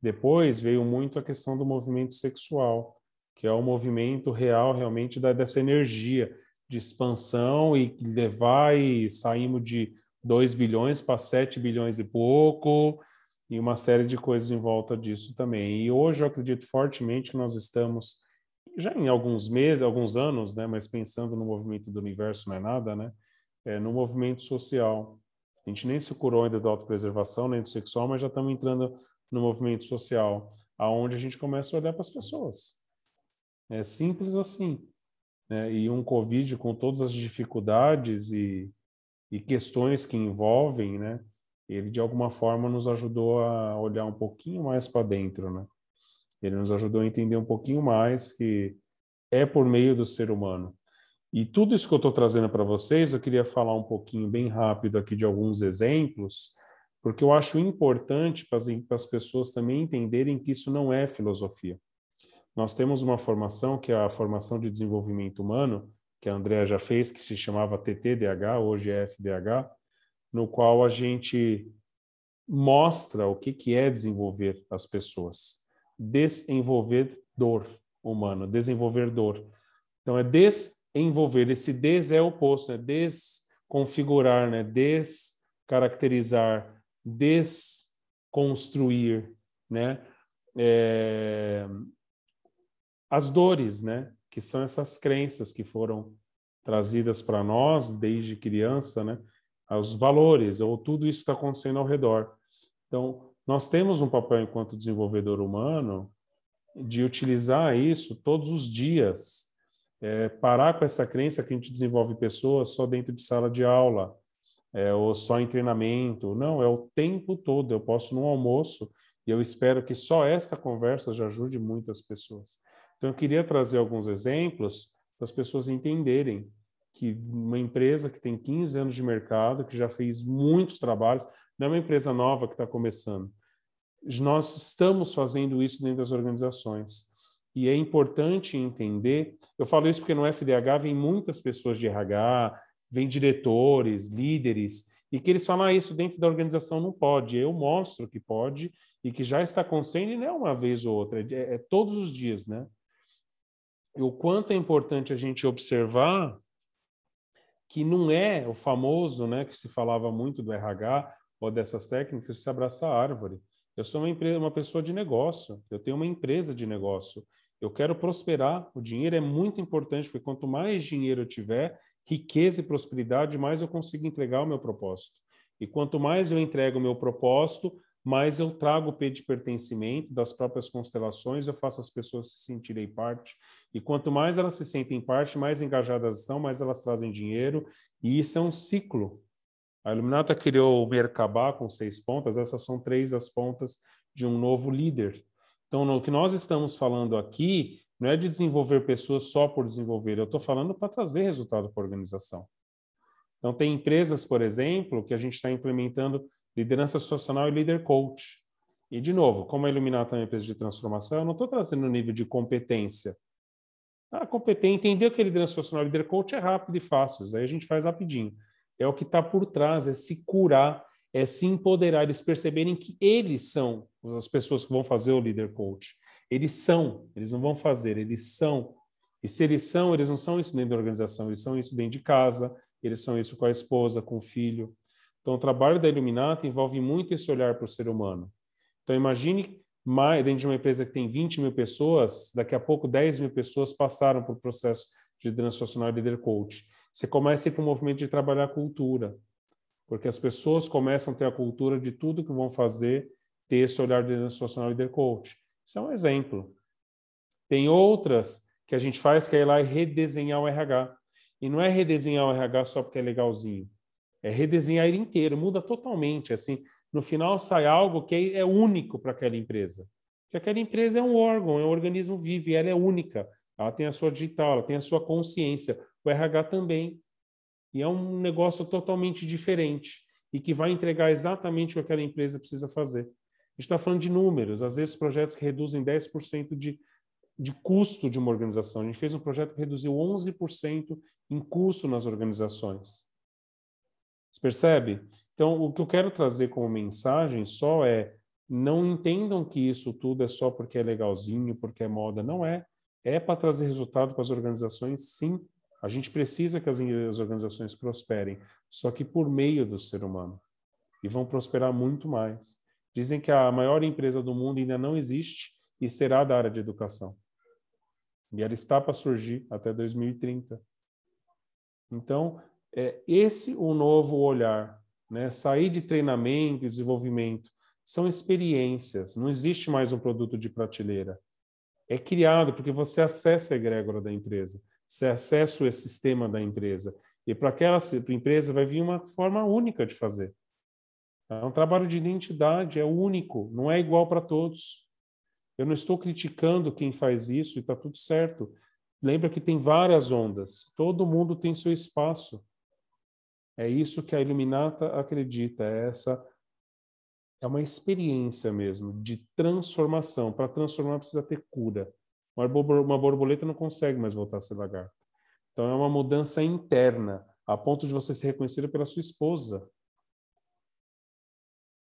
Depois veio muito a questão do movimento sexual, que é o movimento real realmente da, dessa energia de expansão e levar e saímos de 2 bilhões para 7 bilhões e pouco, e uma série de coisas em volta disso também. E hoje eu acredito fortemente que nós estamos já em alguns meses, alguns anos, né, mas pensando no movimento do universo não é nada, né, é, no movimento social. A gente nem se curou ainda da autopreservação, nem do sexual, mas já estamos entrando no movimento social, aonde a gente começa a olhar para as pessoas. É simples assim. Né? E um Covid com todas as dificuldades e, e questões que envolvem, né? ele de alguma forma nos ajudou a olhar um pouquinho mais para dentro, né? Ele nos ajudou a entender um pouquinho mais que é por meio do ser humano. E tudo isso que eu estou trazendo para vocês, eu queria falar um pouquinho bem rápido aqui de alguns exemplos, porque eu acho importante para as, pessoas também entenderem que isso não é filosofia. Nós temos uma formação que é a formação de desenvolvimento humano, que a Andrea já fez, que se chamava TTDH, hoje é FDH, no qual a gente mostra o que, que é desenvolver as pessoas desenvolver dor humana, desenvolver dor. Então é desenvolver, esse des é o oposto, é desconfigurar, né? descaracterizar, desconstruir, né? É... As dores, né? Que são essas crenças que foram trazidas para nós desde criança, né? Os valores, ou tudo isso está acontecendo ao redor. Então, nós temos um papel enquanto desenvolvedor humano de utilizar isso todos os dias, é, parar com essa crença que a gente desenvolve pessoas só dentro de sala de aula, é, ou só em treinamento. Não, é o tempo todo. Eu posso no almoço e eu espero que só esta conversa já ajude muitas pessoas. Então, eu queria trazer alguns exemplos para as pessoas entenderem que uma empresa que tem 15 anos de mercado, que já fez muitos trabalhos, não é uma empresa nova que está começando. Nós estamos fazendo isso dentro das organizações. E é importante entender, eu falo isso porque no FDH vem muitas pessoas de RH, vem diretores, líderes, e que eles falam, ah, isso dentro da organização não pode. Eu mostro que pode e que já está acontecendo, e não é uma vez ou outra, é, é todos os dias, né? E o quanto é importante a gente observar que não é o famoso, né, que se falava muito do RH, ou dessas técnicas se abraça a árvore. Eu sou uma, empresa, uma pessoa de negócio, eu tenho uma empresa de negócio. Eu quero prosperar. O dinheiro é muito importante, porque quanto mais dinheiro eu tiver, riqueza e prosperidade, mais eu consigo entregar o meu propósito. E quanto mais eu entrego o meu propósito, mais eu trago o P de pertencimento das próprias constelações, eu faço as pessoas se sentirem parte. E quanto mais elas se sentem parte, mais engajadas estão, mais elas trazem dinheiro. E isso é um ciclo. A Iluminata criou o Merkabah com seis pontas, essas são três as pontas de um novo líder. Então, o que nós estamos falando aqui não é de desenvolver pessoas só por desenvolver, eu estou falando para trazer resultado para a organização. Então, tem empresas, por exemplo, que a gente está implementando liderança social e líder coach. E, de novo, como a Iluminar também é uma empresa de transformação, eu não estou trazendo nível de competência. A ah, competência, entender o que é liderança social e líder coach é rápido e fácil, aí a gente faz rapidinho. É o que está por trás, é se curar, é se empoderar, eles perceberem que eles são as pessoas que vão fazer o líder coach. Eles são, eles não vão fazer, eles são. E se eles são, eles não são isso dentro da organização, eles são isso dentro de casa, eles são isso com a esposa, com o filho. Então, o trabalho da Iluminata envolve muito esse olhar para o ser humano. Então, imagine mais, dentro de uma empresa que tem 20 mil pessoas, daqui a pouco 10 mil pessoas passaram por processo de transformação e líder coach. Você começa a ir para o movimento de trabalhar a cultura, porque as pessoas começam a ter a cultura de tudo que vão fazer, ter esse olhar de transformação e líder coach. Isso é um exemplo. Tem outras que a gente faz que é ir lá e redesenhar o RH. E não é redesenhar o RH só porque é legalzinho. É redesenhar ele inteiro, muda totalmente. Assim, no final sai algo que é único para aquela empresa. Porque aquela empresa é um órgão, é um organismo vivo, ela é única. Ela tem a sua digital, ela tem a sua consciência. O RH também. E é um negócio totalmente diferente e que vai entregar exatamente o que aquela empresa precisa fazer. A gente está falando de números, às vezes projetos que reduzem 10% de, de custo de uma organização. A gente fez um projeto que reduziu 11% em custo nas organizações. Você percebe? Então, o que eu quero trazer como mensagem só é: não entendam que isso tudo é só porque é legalzinho, porque é moda. Não é. É para trazer resultado para as organizações, sim. A gente precisa que as, as organizações prosperem, só que por meio do ser humano. E vão prosperar muito mais. Dizem que a maior empresa do mundo ainda não existe e será da área de educação. E ela está para surgir até 2030. Então, é esse o novo olhar, né? Sair de treinamento e desenvolvimento são experiências, não existe mais um produto de prateleira. É criado porque você acessa a egrégora da empresa, você acessa o sistema da empresa. E para aquela empresa vai vir uma forma única de fazer. É um trabalho de identidade, é único, não é igual para todos. Eu não estou criticando quem faz isso e está tudo certo. Lembra que tem várias ondas, todo mundo tem seu espaço. É isso que a Iluminata acredita, é essa é uma experiência mesmo de transformação. Para transformar precisa ter cura. Uma borboleta não consegue mais voltar a ser lagarto. Então é uma mudança interna, a ponto de você ser reconhecida pela sua esposa.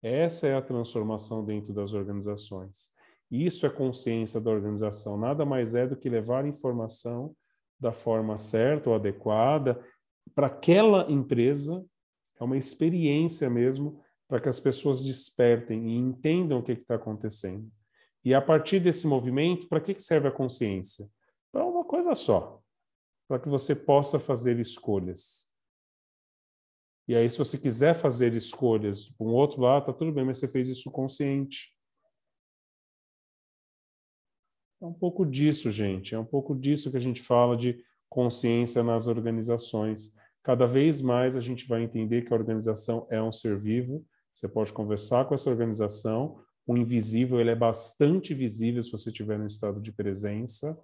Essa é a transformação dentro das organizações. Isso é consciência da organização. Nada mais é do que levar informação da forma certa ou adequada para aquela empresa. É uma experiência mesmo para que as pessoas despertem e entendam o que está acontecendo. E a partir desse movimento, para que serve a consciência? Para uma coisa só, para que você possa fazer escolhas. E aí, se você quiser fazer escolhas para um outro lado, tá tudo bem, mas você fez isso consciente. É um pouco disso, gente. É um pouco disso que a gente fala de consciência nas organizações. Cada vez mais a gente vai entender que a organização é um ser vivo. Você pode conversar com essa organização. O invisível ele é bastante visível se você estiver no estado de presença.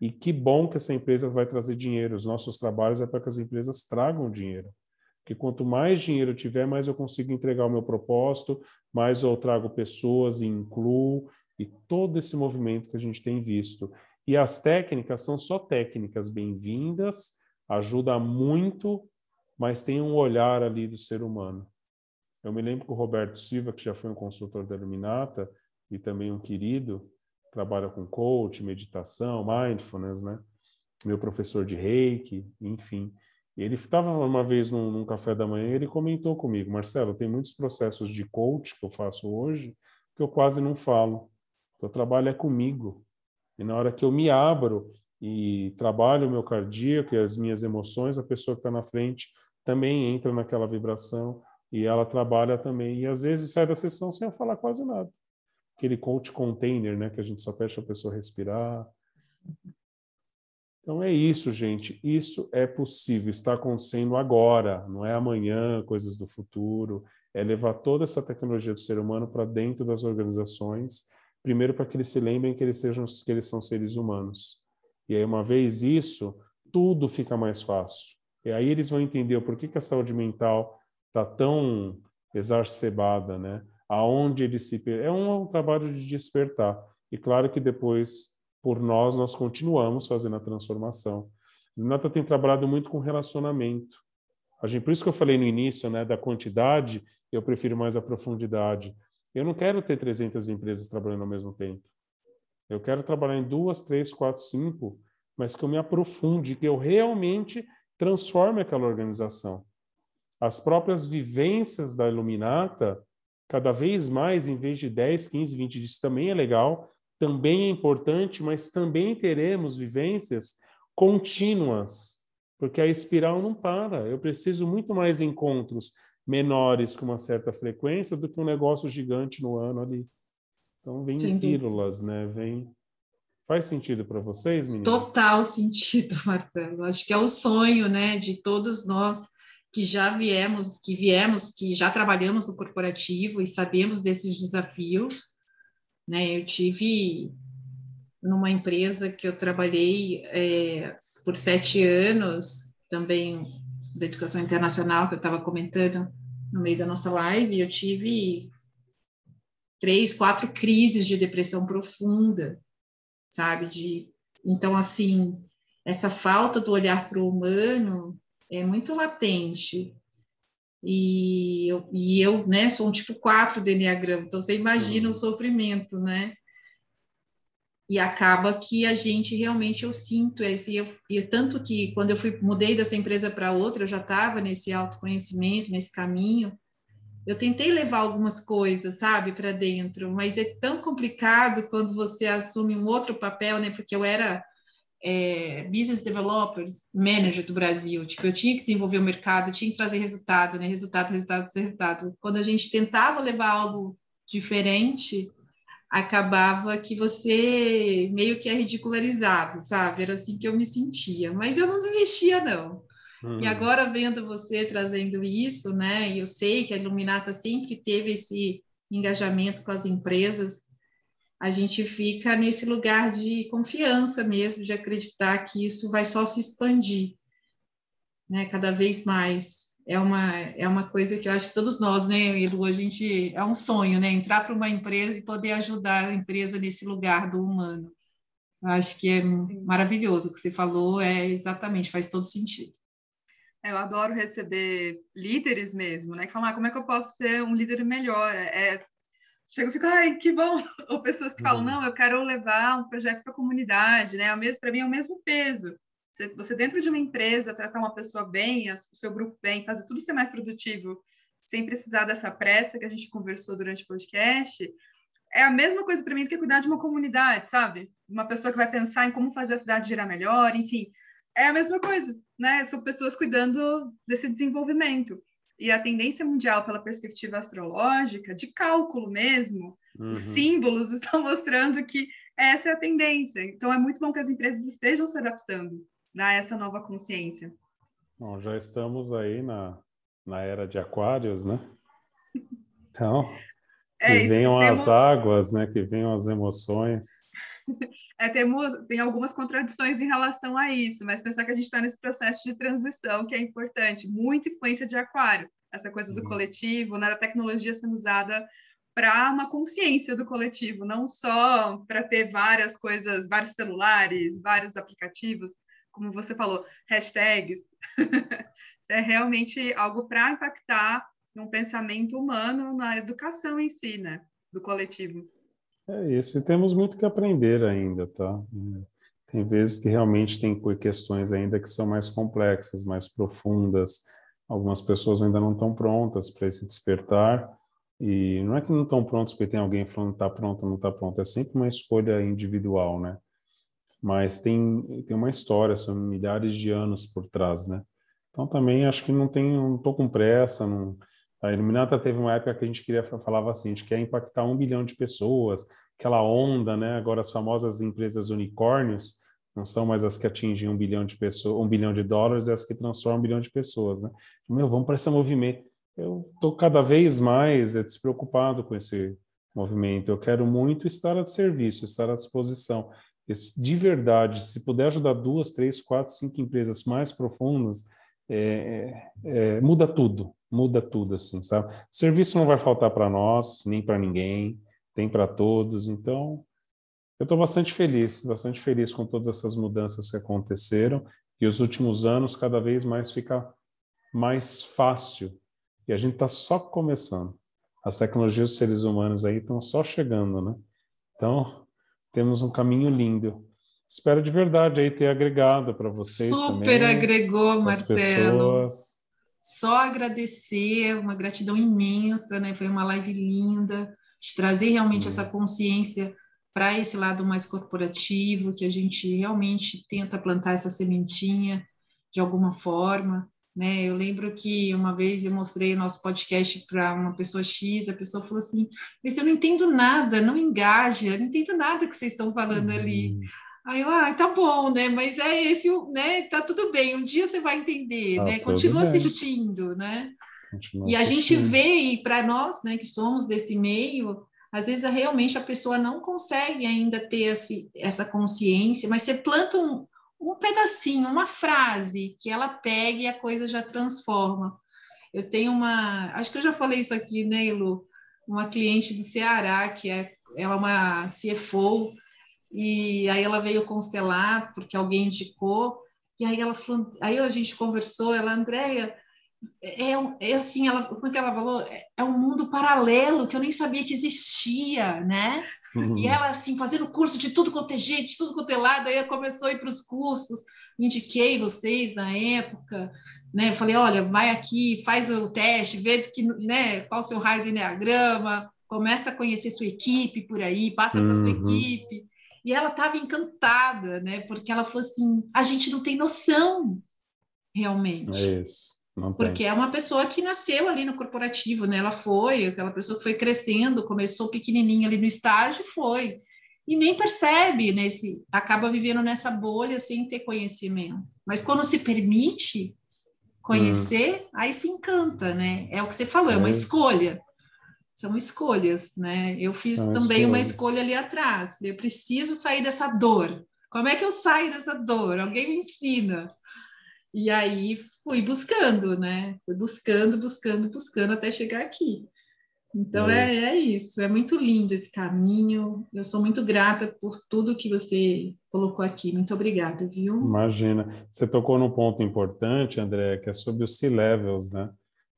E que bom que essa empresa vai trazer dinheiro. Os nossos trabalhos é para que as empresas tragam dinheiro. Porque quanto mais dinheiro eu tiver, mais eu consigo entregar o meu propósito, mais eu trago pessoas e incluo, e todo esse movimento que a gente tem visto. E as técnicas são só técnicas bem-vindas, ajuda muito, mas tem um olhar ali do ser humano. Eu me lembro que o Roberto Silva, que já foi um consultor da Iluminata e também um querido, trabalha com coach, meditação, mindfulness, né? Meu professor de reiki, enfim. Ele estava uma vez num, num, café da manhã e ele comentou comigo, Marcelo, tem muitos processos de coach que eu faço hoje que eu quase não falo. O trabalho é comigo. E na hora que eu me abro e trabalho o meu cardíaco e as minhas emoções, a pessoa que está na frente também entra naquela vibração e ela trabalha também. E às vezes sai da sessão sem falar quase nada. Aquele coach container, né, que a gente só pede a pessoa respirar. Então é isso, gente. Isso é possível, está acontecendo agora, não é amanhã, coisas do futuro. É levar toda essa tecnologia do ser humano para dentro das organizações Primeiro, para que eles se lembrem que eles, sejam, que eles são seres humanos. E aí, uma vez isso, tudo fica mais fácil. E aí eles vão entender o porquê que a saúde mental está tão exacerbada, né? Aonde ele se é um trabalho de despertar. E claro que depois, por nós, nós continuamos fazendo a transformação. Renata tem trabalhado muito com relacionamento. A gente, por isso que eu falei no início, né, da quantidade, eu prefiro mais a profundidade. Eu não quero ter 300 empresas trabalhando ao mesmo tempo. Eu quero trabalhar em duas, três, quatro, cinco, mas que eu me aprofunde, que eu realmente transforme aquela organização. As próprias vivências da Iluminata, cada vez mais, em vez de 10, 15, 20 dias, também é legal, também é importante, mas também teremos vivências contínuas, porque a espiral não para. Eu preciso muito mais encontros menores com uma certa frequência do que um negócio gigante no ano ali. Então vem Sim. pílulas, né? Vem Faz sentido para vocês, meninas? Total sentido, Marcelo. Acho que é o sonho, né, de todos nós que já viemos, que viemos, que já trabalhamos no corporativo e sabemos desses desafios. Né? Eu tive numa empresa que eu trabalhei é, por sete anos, também da educação internacional, que eu estava comentando no meio da nossa live, eu tive três, quatro crises de depressão profunda, sabe? De, então, assim, essa falta do olhar para o humano é muito latente. E eu, e eu né, sou um tipo 4 do Enneagrama, então você imagina o uhum. sofrimento, né? E acaba que a gente realmente, eu sinto esse, eu, e tanto que quando eu fui, mudei dessa empresa para outra, eu já estava nesse autoconhecimento, nesse caminho, eu tentei levar algumas coisas, sabe, para dentro, mas é tão complicado quando você assume um outro papel, né? Porque eu era é, business developer, manager do Brasil, tipo, eu tinha que desenvolver o mercado, tinha que trazer resultado, né? Resultado, resultado, resultado. Quando a gente tentava levar algo diferente, acabava que você meio que é ridicularizado, sabe? Era assim que eu me sentia, mas eu não desistia, não. Uhum. E agora vendo você trazendo isso, né? E eu sei que a Iluminata sempre teve esse engajamento com as empresas. A gente fica nesse lugar de confiança mesmo, de acreditar que isso vai só se expandir, né? Cada vez mais. É uma, é uma coisa que eu acho que todos nós, né, Edu, a gente é um sonho, né? Entrar para uma empresa e poder ajudar a empresa nesse lugar do humano. Eu acho que é maravilhoso o que você falou, é exatamente, faz todo sentido. É, eu adoro receber líderes mesmo, né? Que falam, ah, como é que eu posso ser um líder melhor? É, é chego e fico, ai, que bom! Ou pessoas que uhum. falam, não, eu quero levar um projeto para a comunidade, né? Para mim é o mesmo peso. Você, você, dentro de uma empresa, tratar uma pessoa bem, o seu grupo bem, fazer tudo ser mais produtivo, sem precisar dessa pressa que a gente conversou durante o podcast, é a mesma coisa para mim do que cuidar de uma comunidade, sabe? Uma pessoa que vai pensar em como fazer a cidade girar melhor, enfim é a mesma coisa, né? São pessoas cuidando desse desenvolvimento. E a tendência mundial, pela perspectiva astrológica, de cálculo mesmo, uhum. os símbolos estão mostrando que essa é a tendência. Então, é muito bom que as empresas estejam se adaptando a essa nova consciência. Bom, já estamos aí na, na era de Aquários, né? Então, é, que venham as águas, né? Que venham as emoções. é, temos, tem algumas contradições em relação a isso, mas pensar que a gente está nesse processo de transição que é importante, muita influência de aquário, essa coisa do uhum. coletivo, né, da tecnologia sendo usada para uma consciência do coletivo, não só para ter várias coisas, vários celulares, vários aplicativos, como você falou, hashtags. é realmente algo para impactar um pensamento humano na educação em si, né, do coletivo. É isso, e temos muito que aprender ainda, tá? Tem vezes que realmente tem questões ainda que são mais complexas, mais profundas. Algumas pessoas ainda não estão prontas para esse despertar. E não é que não estão prontos porque tem alguém falando está pronto, não está pronto. É sempre uma escolha individual, né? Mas tem, tem uma história, são milhares de anos por trás, né? Então também acho que não tem, não estou com pressa, não a Iluminata teve uma época que a gente queria falava assim, a gente quer impactar um bilhão de pessoas, aquela onda, né? Agora as famosas empresas unicórnios não são mais as que atingem um bilhão de pessoas, um bilhão de dólares, é as que transformam um bilhão de pessoas, né? Meu, vamos para esse movimento. Eu estou cada vez mais despreocupado com esse movimento. Eu quero muito estar a serviço, estar à disposição. De verdade, se puder ajudar duas, três, quatro, cinco empresas mais profundas, é, é, muda tudo, muda tudo, assim, sabe? Serviço não vai faltar para nós, nem para ninguém, tem para todos, então eu estou bastante feliz, bastante feliz com todas essas mudanças que aconteceram e os últimos anos cada vez mais fica mais fácil e a gente está só começando. As tecnologias dos seres humanos aí estão só chegando, né? Então temos um caminho lindo. Espero de verdade aí ter agregado para vocês Super também, agregou, Marcelo. Só agradecer, uma gratidão imensa, né? Foi uma live linda, de trazer realmente hum. essa consciência para esse lado mais corporativo, que a gente realmente tenta plantar essa sementinha de alguma forma. Né? Eu lembro que uma vez eu mostrei o nosso podcast para uma pessoa X, a pessoa falou assim: Mas eu não entendo nada, não engaja, não entendo nada que vocês estão falando uhum. ali. Aí eu, ah, tá bom, né? Mas é esse, né? Tá tudo bem, um dia você vai entender, tá né? Continua bem. assistindo, né? Continua e assistindo. a gente vê, e para nós, né, que somos desse meio, às vezes realmente a pessoa não consegue ainda ter esse, essa consciência, mas você planta um, um pedacinho, uma frase que ela pega e a coisa já transforma. Eu tenho uma, acho que eu já falei isso aqui, né, Lu? Uma cliente do Ceará, que é, ela é uma CFO, e aí ela veio constelar porque alguém indicou, e aí ela falou, aí a gente conversou, ela, Andréia, é, é assim, ela, como é que ela falou? É, é um mundo paralelo que eu nem sabia que existia, né? Uhum. E ela, assim, fazendo curso de tudo quanto é gente, de tudo quanto é lado, aí começou a ir para os cursos, indiquei vocês na época, né? Falei, olha, vai aqui, faz o teste, vê que, né, qual o seu raio de enneagrama, começa a conhecer sua equipe por aí, passa uhum. para sua equipe. E ela estava encantada, né? Porque ela falou assim: a gente não tem noção, realmente. É isso. Porque é uma pessoa que nasceu ali no corporativo, né? Ela foi, aquela pessoa que foi crescendo, começou pequenininha ali no estágio e foi. E nem percebe nesse, acaba vivendo nessa bolha sem ter conhecimento. Mas quando se permite conhecer, hum. aí se encanta, né? É o que você falou, é uma é escolha. São escolhas, né? Eu fiz São também escolhas. uma escolha ali atrás. Eu preciso sair dessa dor. Como é que eu saio dessa dor? Alguém me ensina. E aí fui buscando, né? Fui buscando, buscando, buscando até chegar aqui. Então é, é, é, isso, é muito lindo esse caminho. Eu sou muito grata por tudo que você colocou aqui. Muito obrigada, viu? Imagina. Você tocou num ponto importante, André, que é sobre os C-levels, né?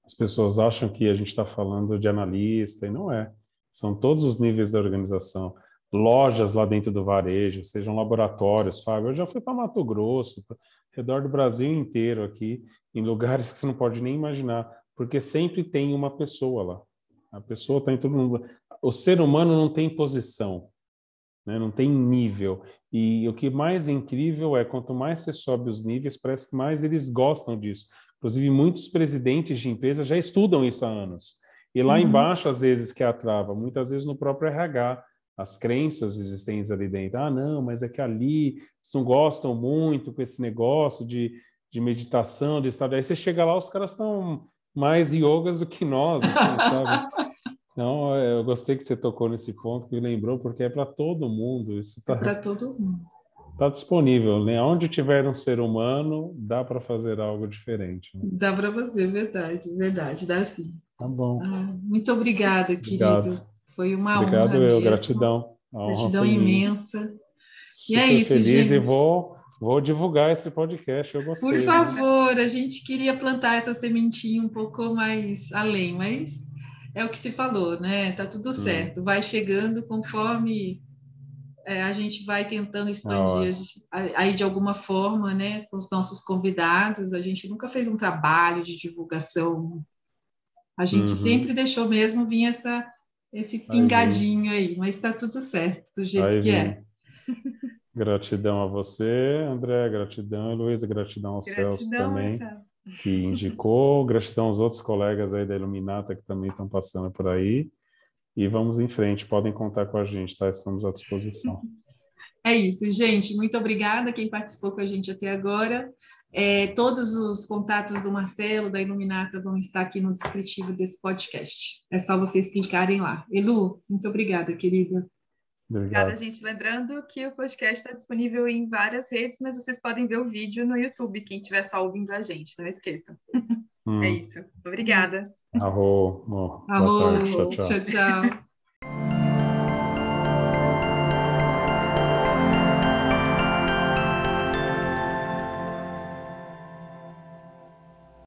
As pessoas acham que a gente está falando de analista e não é. São todos os níveis da organização. Lojas lá dentro do varejo, sejam laboratórios, Fábio. Eu já fui para Mato Grosso, redor do Brasil inteiro aqui, em lugares que você não pode nem imaginar, porque sempre tem uma pessoa lá. A pessoa está em todo mundo. O ser humano não tem posição, né? não tem nível. E o que mais é incrível é quanto mais você sobe os níveis, parece que mais eles gostam disso. Inclusive, muitos presidentes de empresas já estudam isso há anos. E lá uhum. embaixo, às vezes, que é a trava, muitas vezes no próprio RH as crenças existentes ali dentro. Ah, não, mas é que ali eles não gostam muito com esse negócio de, de meditação, de estar. Aí você chega lá, os caras estão mais yogas do que nós, assim, sabe? Não, eu gostei que você tocou nesse ponto, que me lembrou, porque é para todo mundo. Isso tá, é para todo mundo. Está disponível, né? Onde tiver um ser humano, dá para fazer algo diferente. Né? Dá para fazer, verdade, verdade, dá sim. Tá bom. Ah, muito obrigada, Obrigado. querido. Foi uma Obrigado, honra. eu, mesmo. gratidão. Gratidão imensa. E é isso, feliz gente. e vou, vou divulgar esse podcast. Eu gostei. Por favor, né? a gente queria plantar essa sementinha um pouco mais além, mas é o que se falou, né? Tá tudo certo. Hum. Vai chegando conforme é, a gente vai tentando expandir aí de alguma forma, né? Com os nossos convidados. A gente nunca fez um trabalho de divulgação. A gente uhum. sempre deixou mesmo vir essa esse pingadinho aí, aí mas está tudo certo, do jeito aí, que é. Gratidão a você, André, gratidão, Luísa, gratidão ao gratidão, Celso também, Marcelo. que indicou, gratidão aos outros colegas aí da Iluminata que também estão passando por aí. E vamos em frente, podem contar com a gente, tá? Estamos à disposição. É isso, gente. Muito obrigada quem participou com a gente até agora. É, todos os contatos do Marcelo, da Iluminata, vão estar aqui no descritivo desse podcast. É só vocês clicarem lá. Elu, muito obrigada, querida. Obrigada, gente. Lembrando que o podcast está disponível em várias redes, mas vocês podem ver o vídeo no YouTube, quem estiver só ouvindo a gente, não esqueçam. Hum. É isso. Obrigada. Arro. Arro. Tchau, tchau. tchau, tchau.